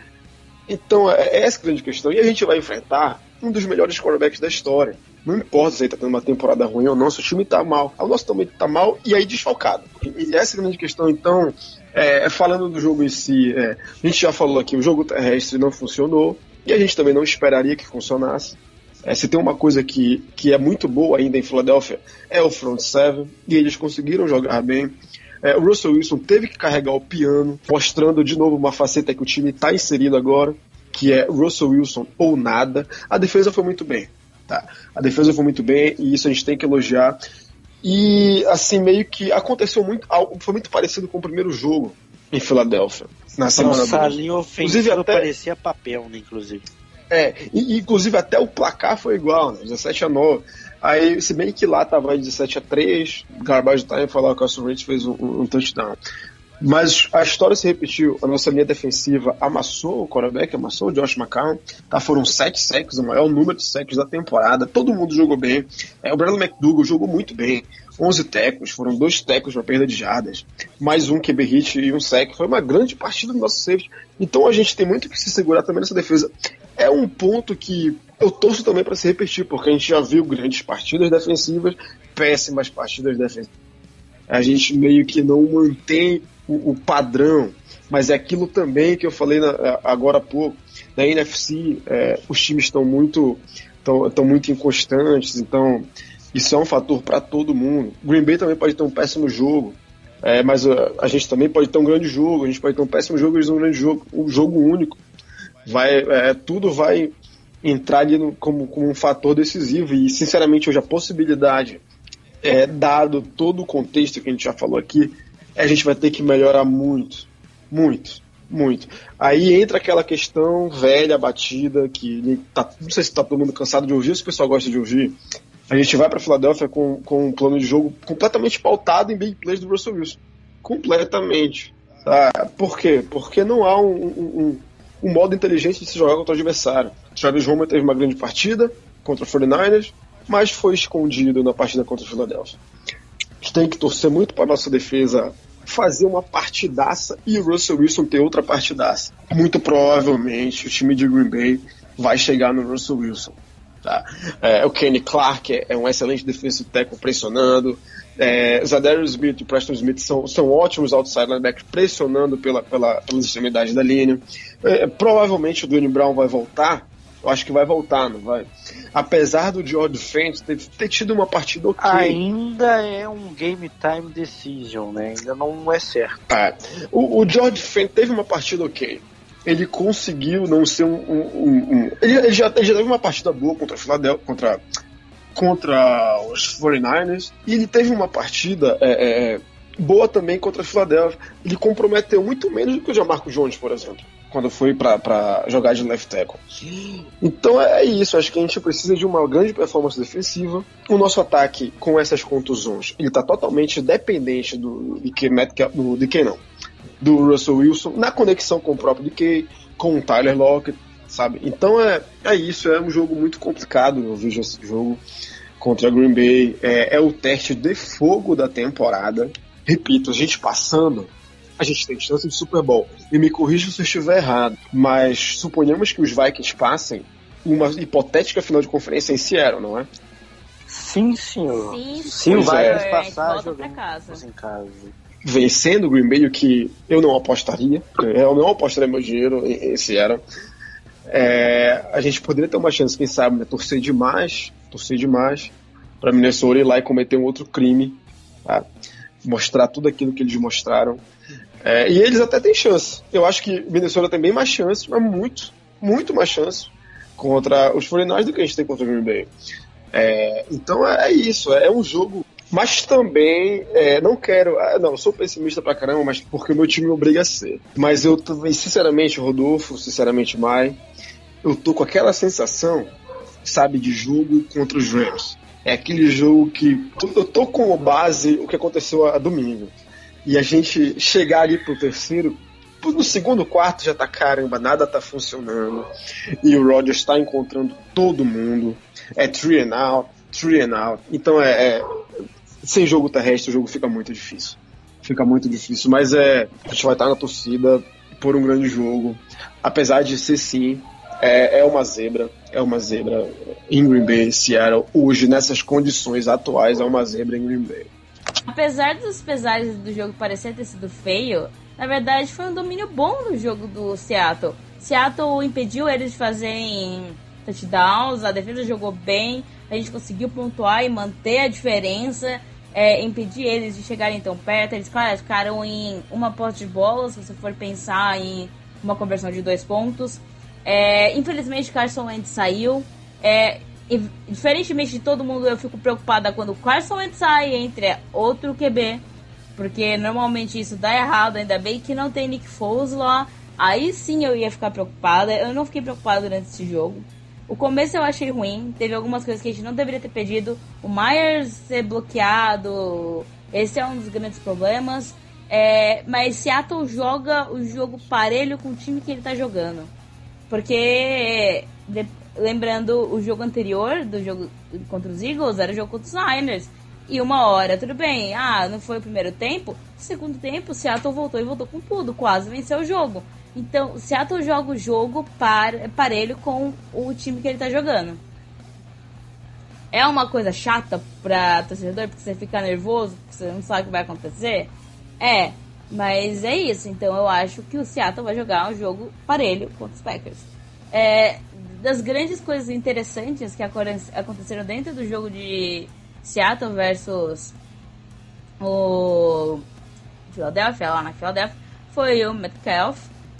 S2: Então, é, é essa a grande questão. E a gente vai enfrentar um dos melhores quarterbacks da história. Não importa se ele tá tendo uma temporada ruim ou não, se o time tá mal. O nosso também tá mal e aí desfalcado. E essa é a grande questão. Então, é, falando do jogo em si, é, a gente já falou aqui, o jogo terrestre não funcionou e a gente também não esperaria que funcionasse. É, se tem uma coisa que, que é muito boa ainda em Filadélfia, é o front seven, e eles conseguiram jogar bem. É, o Russell Wilson teve que carregar o piano, mostrando de novo uma faceta que o time está inserido agora, que é Russell Wilson ou nada. A defesa foi muito bem. Tá? A defesa foi muito bem, e isso a gente tem que elogiar. E assim, meio que aconteceu muito, foi muito parecido com o primeiro jogo em Filadélfia.
S1: Na semana Nossa, linha ofensiva até... parecia papel, né, inclusive.
S2: É, e, inclusive até o placar foi igual, né? 17 a 9. Aí, se bem que lá tava 17 a 3, Garbage Time falar que o Austin Reed fez um, um, touchdown. Mas a história se repetiu. A nossa linha defensiva amassou o quarterback, amassou o Josh McCown. Tá? Foram sete sacks, o maior número de sacks da temporada. Todo mundo jogou bem. É, o Bradley McDougall jogou muito bem. 11 tecos, foram dois tecos para perda de jardas, mais um QB hit e um sec. Foi uma grande partida do nosso safety. Então a gente tem muito que se segurar também nessa defesa. É um ponto que eu torço também para se repetir, porque a gente já viu grandes partidas defensivas, péssimas partidas defensivas. A gente meio que não mantém o, o padrão, mas é aquilo também que eu falei na, agora há pouco. Na NFC, é, os times estão muito, estão muito inconstantes, então isso é um fator para todo mundo. Green Bay também pode ter um péssimo jogo, é, mas a, uh, a, gente também pode ter um grande jogo. A gente pode ter um péssimo jogo e um grande jogo, um jogo único. Vai, é, tudo vai entrar ali no, como, como um fator decisivo. E, sinceramente, hoje a possibilidade, é, dado todo o contexto que a gente já falou aqui, a gente vai ter que melhorar muito, muito, muito. Aí entra aquela questão velha, batida, que tá, não sei se está todo mundo cansado de ouvir, se o pessoal gosta de ouvir, a gente vai para Filadélfia com, com um plano de jogo completamente pautado em big plays do Russell Wilson. Completamente. Tá? Por quê? Porque não há um, um, um, modo inteligente de se jogar contra o adversário. Travis Homer teve uma grande partida contra o 49ers, mas foi escondido na partida contra o Philadelphia. A gente tem que torcer muito para nossa defesa fazer uma partidaça e o Russell Wilson ter outra partidaça. Muito provavelmente o time de Green Bay vai chegar no Russell Wilson. Tá? É, o Kenny Clark é, é um excelente defensive tackle pressionando. É, Zadarius Smith e Preston Smith são, são ótimos outside linebackers pressionando pela, pela, pelas extremidades da linha. É, provavelmente o Dwayne Brown vai voltar. Eu acho que vai voltar, não vai? Apesar do George Fent ter, ter tido uma partida ok.
S1: Ainda é um game time decision, né? Ainda não é certo.
S2: É. O, o George Fent teve uma partida ok ele conseguiu não ser um. um, um, ele, ele, já, ele já teve uma partida boa contra a Philadelphia, contra, contra os 49ers, e ele teve uma partida é, é, boa também contra a Philadelphia. Ele comprometeu muito menos do que o Jamarco Jones, por exemplo, quando foi para jogar de left tackle. Então é isso, acho que a gente precisa de uma grande performance defensiva. O nosso ataque com essas contusões, ele está totalmente dependente do DK Metcalf, do DK não, do Russell Wilson, na conexão com o próprio DK, com o Tyler Lockett, sabe? Então é, é isso, é um jogo muito complicado, eu vejo esse jogo contra a Green Bay. É, é o teste de fogo da temporada. Repito, a gente passando, a gente tem chance de Super Bowl. E me corrija se eu estiver errado, mas suponhamos que os Vikings passem uma hipotética final de conferência em Seattle, não é?
S1: Sim, senhor.
S3: Sim,
S1: Sim, o
S3: senhor.
S1: Vikings
S3: É,
S1: passar jogando em casa.
S2: Vencendo o Green Bay, o que eu não apostaria. Eu não apostaria meu dinheiro em, em. É, a gente poderia ter uma chance, quem sabe, né, torcer demais, torcer demais para Minnesota ir lá e cometer um outro crime, tá? mostrar tudo aquilo que eles mostraram. É, e eles até têm chance. Eu acho que Minnesota tem bem mais chance, mas muito, muito mais chance contra os 49 do que a gente tem contra o Green Bay. É, então é, é isso, é um jogo. Mas também é, não quero. ah, Não, sou pessimista pra caramba, mas porque o meu time me obriga a ser. Mas eu também, sinceramente, Rodolfo, sinceramente, Mai, eu tô com aquela sensação, sabe, de jogo contra os Rams. É aquele jogo que eu tô com base o que aconteceu a, domingo. E a gente chegar ali pro terceiro, no segundo quarto já tá caramba, nada tá funcionando. E o Rodgers tá encontrando todo mundo. É three and out, three and out. Então é, é- sem jogo terrestre o jogo fica muito difícil. Fica muito difícil, mas é a gente vai estar na torcida por um grande jogo. Apesar de ser sim, é, é uma zebra, é uma zebra em Green Bay, Seattle. Hoje nessas condições atuais é uma zebra em Green Bay.
S3: Apesar dos pesares do jogo parecer ter sido feio, na verdade foi um domínio bom no jogo do Seattle. Seattle impediu eles de fazerem touchdowns, a defesa jogou bem, a gente conseguiu pontuar e manter a diferença, é, impedir eles de chegarem tão perto. Eles, claro, ficaram em uma posse de bola, se você for pensar em uma conversão de dois pontos. É, infelizmente, Carson Wentz saiu. É, e, diferentemente de todo mundo, eu fico preocupada quando Carson Wentz sai entre outro QB. Porque normalmente isso dá errado, ainda bem que não tem Nick Foles lá. Aí sim eu ia ficar preocupada. Eu não fiquei preocupada durante esse jogo. O começo eu achei ruim, teve algumas coisas que a gente não deveria ter pedido. O Myers ser bloqueado, esse é um dos grandes problemas. É, mas Seattle joga o jogo parelho com o time que ele tá jogando. Porque, de- lembrando o jogo anterior do jogo contra os Eagles, era o jogo contra os Niners. E uma hora, tudo bem, ah, não foi o primeiro tempo. Segundo tempo, Seattle voltou e voltou com tudo, quase venceu o jogo. Então, Seattle joga o jogo par, parelho com o time que ele tá jogando. É uma coisa chata pra torcedor, porque você fica nervoso, porque você não sabe o que vai acontecer? É, mas é isso. Então eu acho que o Seattle vai jogar um jogo parelho contra os Packers. É, das grandes coisas interessantes que aconte- aconteceram dentro do jogo de Seattle versus o Philadelphia, lá na Philadelphia, foi o Metcalf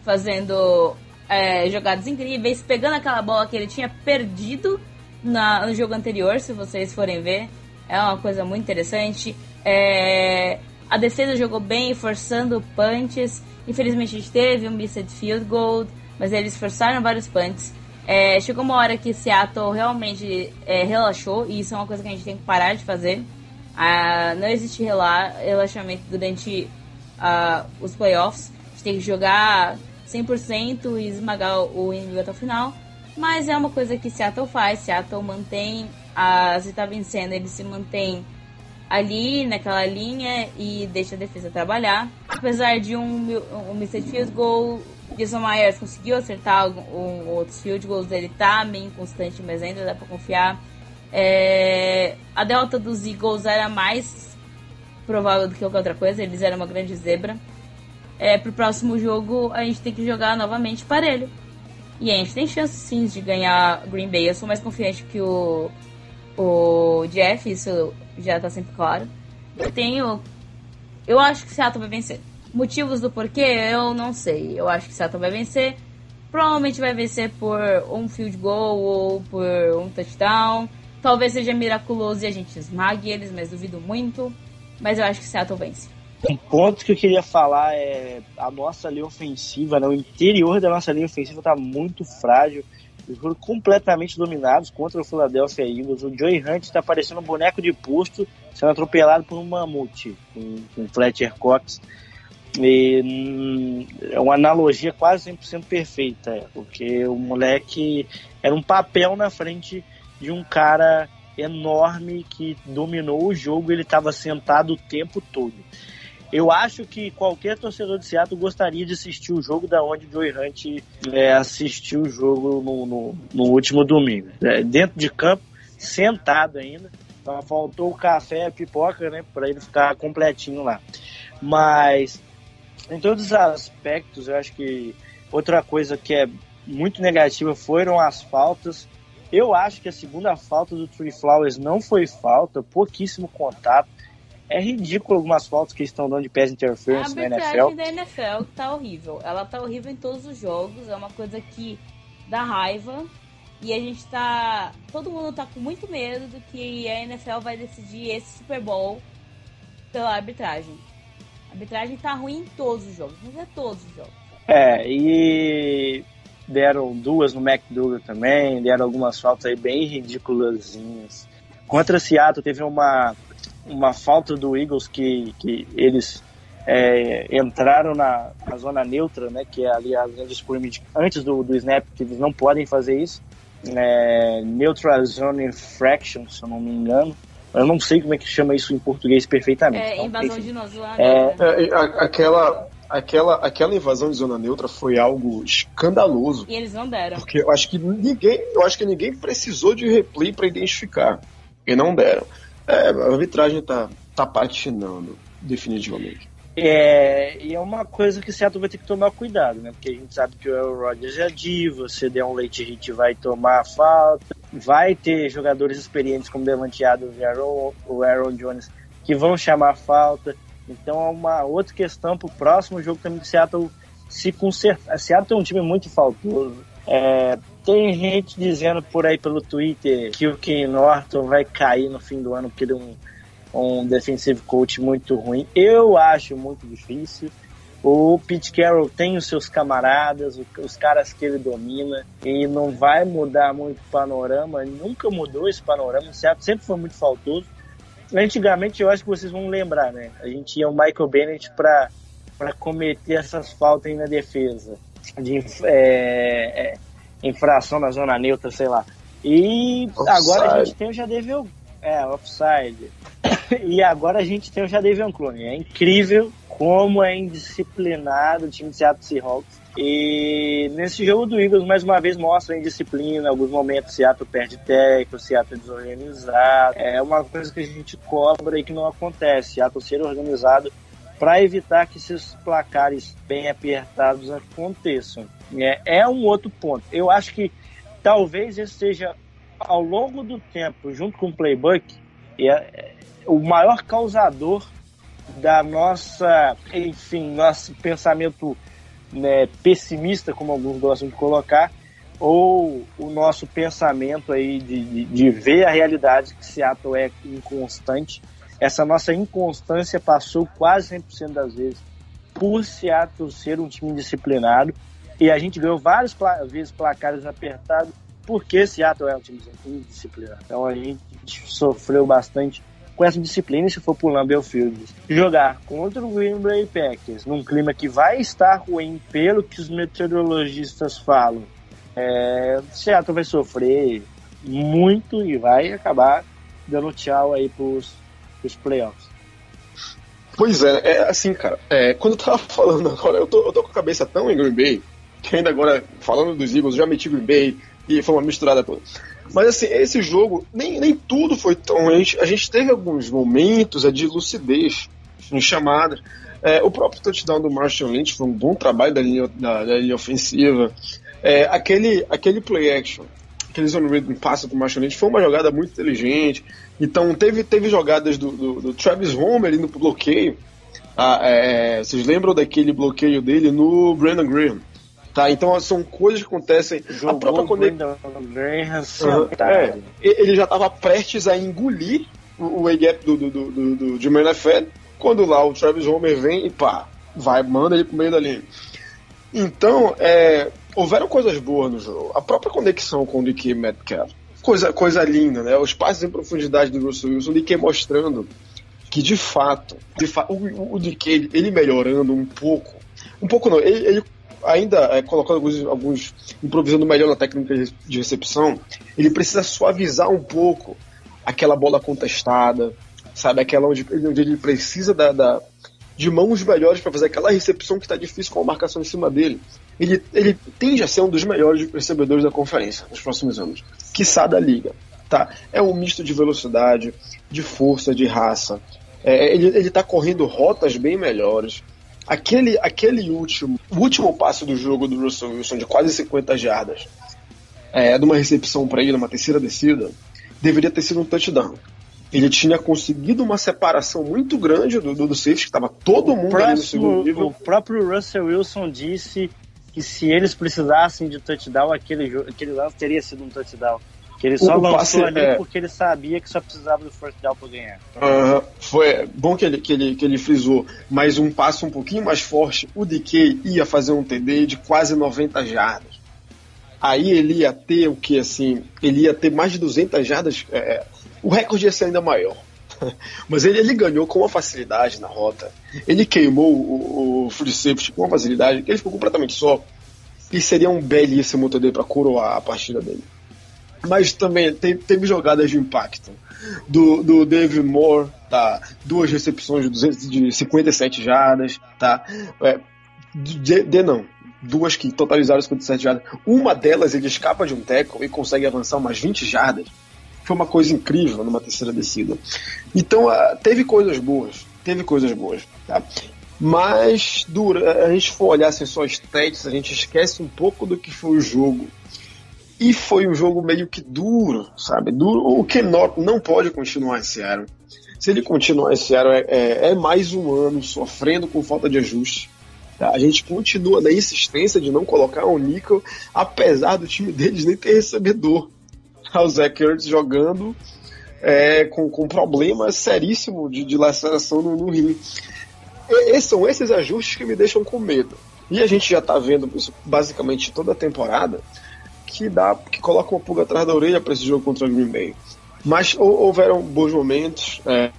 S3: fazendo é, jogadas incríveis, pegando aquela bola que ele tinha perdido na- no jogo anterior, se vocês forem ver. É uma coisa muito interessante. É, a defesa jogou bem, forçando punches. Infelizmente a gente teve um missed field goal, mas eles forçaram vários punts. É, chegou uma hora que Seattle realmente é, relaxou, e isso é uma coisa que a gente tem que parar de fazer. Ah, não existe rela relaxamento durante ah, os playoffs. A gente tem que jogar 100% e esmagar o inimigo até o final. Mas é uma coisa que Seattle faz. Seattle mantém, a, se tá vencendo, ele se mantém ali naquela linha e deixa a defesa trabalhar. Apesar de um, um missed field goal, Jason Myers conseguiu acertar algum- um, outros field goals. Ele tá meio inconstante, mas ainda dá pra confiar. É, a delta dos Eagles era mais provável do que qualquer outra coisa. Eles eram uma grande zebra. É, pro próximo jogo, a gente tem que jogar novamente parelho. E a gente tem chance sim de ganhar Green Bay. Eu sou mais confiante que o, o Jeff, isso já tá sempre claro. Eu tenho. Eu acho que Seattle vai vencer. Motivos do porquê, eu não sei. Eu acho que Seattle vai vencer. Provavelmente vai vencer por um field goal ou por um touchdown. Talvez seja miraculoso e a gente esmague eles, mas duvido muito. Mas eu acho que Seattle vence.
S1: Um ponto que eu queria falar é a nossa linha ofensiva, né? o interior da nossa linha ofensiva está muito frágil. Eles foram completamente dominados contra o Philadelphia Eagles. O Joey Hunt está parecendo um boneco de posto, sendo atropelado por um mamute, com, com Fletcher Cox. E, hum, é uma analogia quase 100% perfeita, porque o moleque era um papel na frente de um cara enorme que dominou o jogo, ele estava sentado o tempo todo. Eu acho que qualquer torcedor de Seattle gostaria de assistir o jogo da onde o Joey Hunt é, assistiu o jogo no, no, no último domingo. É, dentro de campo, sentado ainda. Então, faltou o café, a pipoca, né? Para ele ficar completinho lá. Mas, em todos os aspectos, eu acho que outra coisa que é muito negativa foram as faltas. Eu acho que a segunda falta do Tree Flowers não foi falta, pouquíssimo contato. É ridículo algumas faltas que estão dando de pés interference
S3: na
S1: NFL.
S3: A da NFL tá horrível. Ela tá horrível em todos os jogos. É uma coisa que dá raiva. E a gente tá. Todo mundo tá com muito medo do que a NFL vai decidir esse Super Bowl pela arbitragem. A arbitragem tá ruim em todos os jogos, mas é todos os jogos.
S1: É, e deram duas no McDougal também, deram algumas faltas aí bem ridiculazinhas. Contra Seattle teve uma uma falta do Eagles que, que eles é, entraram na, na, zona neutra, né, que é ali a linha de scrimmage antes do, do snap, que eles não podem fazer isso. É, neutral Zone Infraction, se eu não me engano. Eu não sei como é que chama isso em português perfeitamente.
S3: É,
S1: então,
S3: invasão de zona
S2: é, é, aquela, aquela, aquela invasão de zona neutra foi algo escandaloso.
S3: E eles não deram.
S2: Porque eu acho que ninguém, eu acho que ninguém precisou de replay para identificar. E não deram. É, a arbitragem tá, tá patinando, definitivamente.
S1: É, e é uma coisa que o Seattle vai ter que tomar cuidado, né? Porque a gente sabe que o Aaron Rodgers é diva, se der um late hit vai tomar falta, vai ter jogadores experientes como Devante Adams e Aaron, o Aaron Jones que vão chamar falta. Então é uma outra questão pro próximo jogo também do Seattle se consertar. Seattle é um time muito faltoso. É, tem gente dizendo por aí pelo Twitter que o Ken Norton vai cair no fim do ano porque ele é um, um defensive coach muito ruim. Eu acho muito difícil. O Pete Carroll tem os seus camaradas, os caras que ele domina, e não vai mudar muito o panorama, nunca mudou esse panorama, certo? sempre foi muito faltoso. Antigamente, eu acho que vocês vão lembrar, né? A gente ia o Michael Bennett para cometer essas faltas aí na defesa. De, é, é, infração na zona neutra, sei lá. E offside. agora a gente tem o Jadevian, é, offside. *coughs* e agora a gente tem o Jadevian Clone. É incrível como é indisciplinado o time de Seattle Seahawks. E nesse jogo do Eagles, mais uma vez, mostra a indisciplina. Em alguns momentos, Seattle perde técnico, o Seattle é desorganizado. É uma coisa que a gente cobra e que não acontece. Seattle ser organizado para evitar que esses placares bem apertados aconteçam. É, é um outro ponto. Eu acho que talvez esse seja, ao longo do tempo, junto com o playbook, é, o maior causador da nossa, enfim, nosso pensamento né, pessimista, como alguns gostam de colocar, ou o nosso pensamento aí de, de, de ver a realidade que Seattle é inconstante. Essa nossa inconstância passou quase 100% das vezes por Seattle ser um time disciplinado e a gente ganhou várias pla vezes placares apertados porque Seattle é um time disciplinado. Então a gente sofreu bastante com essa disciplina se for pro Lambeau Field. Jogar contra o Green Bay Packers num clima que vai estar ruim pelo que os meteorologistas falam. É, Seattle vai sofrer muito e vai acabar dando tchau aí pros, pros playoffs.
S2: Pois é, é assim, cara. É, quando eu tava *laughs* falando agora, eu tô, eu tô com a cabeça tão em Green Bay que ainda agora, falando dos Eagles, já meti Green Bay e foi uma misturada toda. Mas assim, esse jogo, nem, nem tudo foi tão. A gente, a gente teve alguns momentos é, de lucidez em chamadas. É, o próprio touchdown do Marshall Lynch foi um bom trabalho da linha, da, da linha ofensiva. É, aquele, aquele play action, aquele zone read passe do Marshall Lynch foi uma jogada muito inteligente. Então teve, teve jogadas do, do, do Travis Homer indo pro bloqueio. Ah, é, vocês lembram daquele bloqueio dele no Brandon Graham? Tá, então são coisas que acontecem.
S1: Jogou a própria Graham,
S2: uhum, é, ele já estava prestes a engolir o, o A-gap do, do, do, do, do Jermaine quando lá o Travis Homer vem e pá, vai, manda ele pro meio da linha. Então, é, houveram coisas boas no jogo. A própria conexão com o DK Metcalf, coisa, coisa linda, né? Os passes em profundidade do Russell Wilson, o DK mostrando que de fato, de fa o, o DK, ele melhorando um pouco, um pouco não, ele, ele ainda é, colocando alguns, alguns, improvisando melhor na técnica de recepção, ele precisa suavizar um pouco aquela bola contestada, sabe? Aquela onde, onde ele precisa da, da de mãos melhores para fazer aquela recepção que está difícil com a marcação em cima dele. Ele, ele tende a ser um dos melhores recebedores da conferência nos próximos anos, quiçá da liga. Tá? É um misto de velocidade, de força, de raça. É, ele, ele tá correndo rotas bem melhores. Aquele, aquele último, o último passo do jogo do Russell Wilson de quase 50 jardas, é, de uma recepção para ele, numa terceira descida, deveria ter sido um touchdown. Ele tinha conseguido uma separação muito grande do, do, do safety, que estava todo mundo próximo, ali no segundo nível.
S1: O próprio Russell Wilson disse que se eles precisassem de touchdown, aquele, aquele lance teria sido um touchdown. Que ele só o lançou passe, ali é... porque ele sabia que só precisava do first down para ganhar.
S2: Uh, foi bom que ele, que, ele, que ele frisou, mas um passo um pouquinho mais forte, o DK ia fazer um TD de quase 90 jardas. Aí ele ia ter o que assim, ele ia ter mais de 200 jardas, é, o recorde ia ser ainda maior. *laughs* Mas ele, ele ganhou com uma facilidade na rota. Ele queimou o, o free safety com uma facilidade que ele ficou completamente só. E seria um belíssimo TD para coroar a partida dele. Mas também teve, jogadas de impacto. Do, do David Moore, tá? Duas recepções de, 200, de 57 jardas, tá? É, de, de, não. Duas que totalizaram 57 jardas. Uma delas ele escapa de um tackle e consegue avançar umas 20 jardas foi uma coisa incrível numa terceira descida. Então, uh, teve coisas boas, teve coisas boas, tá? Mas, dura, a gente for olhar assim, só stats, a gente esquece um pouco do que foi o jogo. E foi um jogo meio que duro, sabe? Duro. O que não pode continuar esse ano. Se ele continuar esse ano, é, é, é, mais um ano sofrendo com falta de ajuste. Tá? A gente continua na insistência de não colocar o Nickel, apesar do time deles nem ter recebedor o Zach Ertz jogando é, com, com problemas seríssimos de, de laceração no, no rim. São esses ajustes que me deixam com medo. E a gente já está vendo isso basicamente toda a temporada, que dá que coloca uma pulga atrás da orelha para esse jogo contra o Green Bay. Mas houveram bons momentos. É,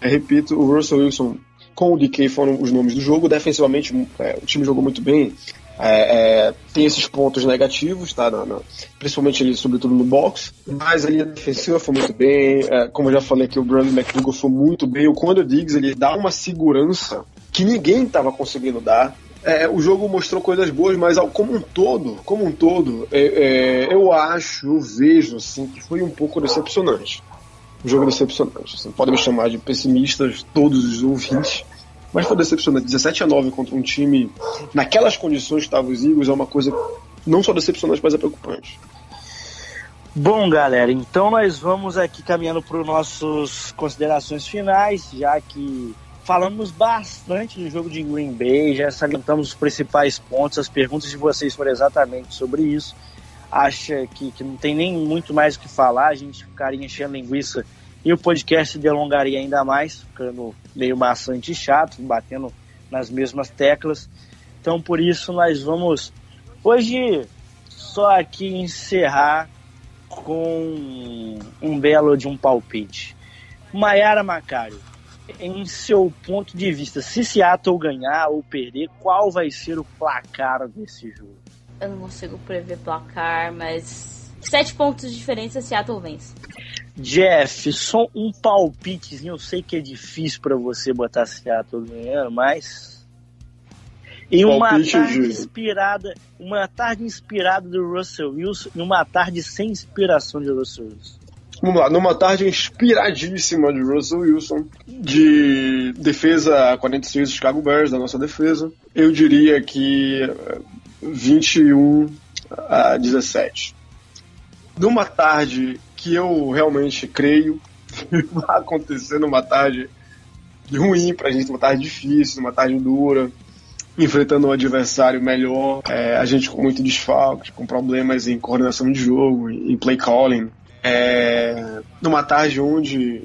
S2: repito, o Russell Wilson com o DK foram os nomes do jogo. Defensivamente, é, o time jogou muito bem. É, é, tem esses pontos negativos, tá? No, no, principalmente ali, sobretudo no box, mas ali a defensiva foi muito bem. É, como eu já falei aqui, o Brandon McDougall foi muito bem. O Quando Diggs ele dá uma segurança que ninguém estava conseguindo dar. É, o jogo mostrou coisas boas, mas como um todo, como um todo, é, é, eu acho, eu vejo assim que foi um pouco decepcionante. Um jogo decepcionante. Assim, podem me chamar de pessimistas todos os ouvintes, mas foi decepcionante. 17 a 9 contra um time naquelas condições que estavam os Eagles é uma coisa não só decepcionante, mas é preocupante.
S1: Bom, galera, então nós vamos aqui caminhando para as nossas considerações finais, já que falamos bastante do jogo de Green Bay, já salientamos os principais pontos, as perguntas de vocês foram exatamente sobre isso. Acha que, que não tem nem muito mais o que falar, a gente ficaria enchendo linguiça e o podcast delongaria ainda mais, ficando meio maçante e chato, batendo nas mesmas teclas. Então, por isso, nós vamos hoje só aqui encerrar com um belo de um palpite. Maiara Macário, em seu ponto de vista, se Seattle ganhar ou perder, qual vai ser o placar desse jogo?
S3: Eu não consigo prever placar, mas sete pontos de diferença, Seattle vence.
S1: Jeff, só um palpitezinho. Eu sei que é difícil para você botar Seattle ganhando, mas. Em uma Palpite tarde de... inspirada, uma tarde inspirada do Russell Wilson e uma tarde sem inspiração de Russell Wilson.
S2: Vamos lá, numa tarde inspiradíssima de Russell Wilson, de defesa 46 do Chicago Bears, da nossa defesa, eu diria que 21 eh, a 17. Numa tarde que eu realmente creio que *laughs* vai acontecer numa tarde ruim pra gente, uma tarde difícil, uma tarde dura, enfrentando um adversário melhor, é, a gente com muito desfalque, com problemas em coordenação de jogo, em play calling, é, numa tarde onde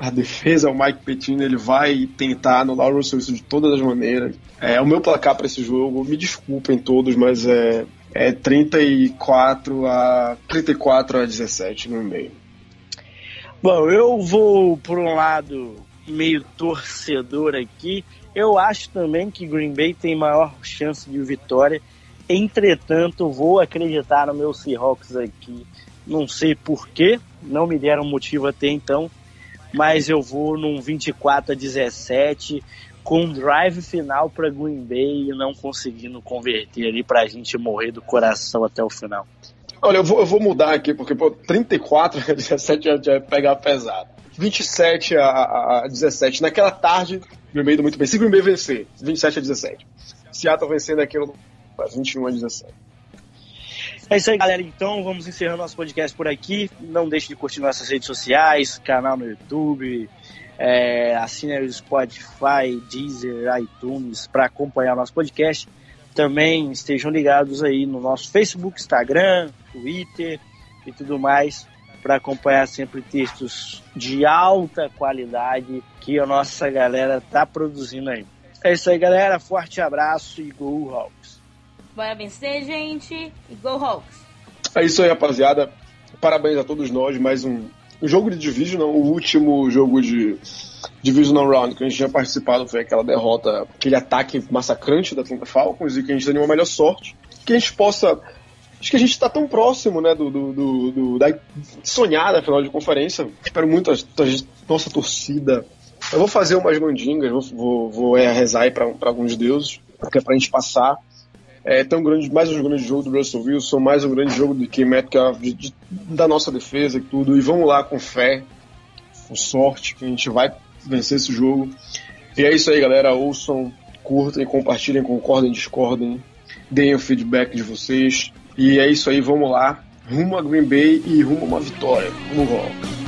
S2: a defesa, o Mike Pettino, ele vai tentar anular o Russell Wilson de todas as maneiras. É o meu placar para esse jogo, me desculpem todos, mas é, é 34 a 34 a 17 no meio.
S1: Bom, eu vou por um lado meio torcedor aqui. Eu acho também que Green Bay tem maior chance de vitória. Entretanto, vou acreditar no meu Seahawks aqui. Não sei porquê, não me deram motivo até então, mas eu vou num 24 a 17 com um drive final para Green Bay e não conseguindo converter ali para a gente morrer do coração até o final.
S2: Olha, eu vou, eu vou mudar aqui, porque pô, 34 a 17 já, já vai pegar pesado. 27 a, a 17. Naquela tarde, Green Bay muito bem. Se Green Bay vencer, 27 a 17. Seattle vencendo aquilo, 21 a 17.
S1: É isso aí, galera. Então, vamos encerrando nosso podcast por aqui. Não deixe de curtir nossas redes sociais, canal no YouTube, é, assine o Spotify, Deezer, iTunes para acompanhar nosso podcast. Também estejam ligados aí no nosso Facebook, Instagram, Twitter e tudo mais para acompanhar sempre textos de alta qualidade que a nossa galera tá produzindo aí. É isso aí, galera. Forte abraço e Go Hawks.
S3: Bora vencer, gente, e Go Hawks.
S2: É isso aí, rapaziada. Parabéns a todos nós. Mais um, um jogo de Division, o último jogo de Divisional Round que a gente tinha participado foi aquela derrota, aquele ataque massacrante da Atlanta Falcons e que a gente tenha uma melhor sorte. Que a gente possa Acho que a gente está tão próximo, né, do, do, do, do, da sonhada final de conferência. Espero muito a, a nossa torcida. Eu vou fazer umas mandingas, vou, vou, vou é, rezar para alguns deuses, porque é para a gente passar. É tão grande, mais um grande jogo do Russell Wilson, mais um grande jogo do Kim Metcalf, de, de, da nossa defesa e tudo. E vamos lá com fé, com sorte, que a gente vai vencer esse jogo. E é isso aí, galera. Ouçam, curtem, compartilhem, concordem, discordem. Deem o feedback de vocês. E é isso aí, vamos lá. Rumo a Green Bay e rumo a uma vitória. Vamos rock.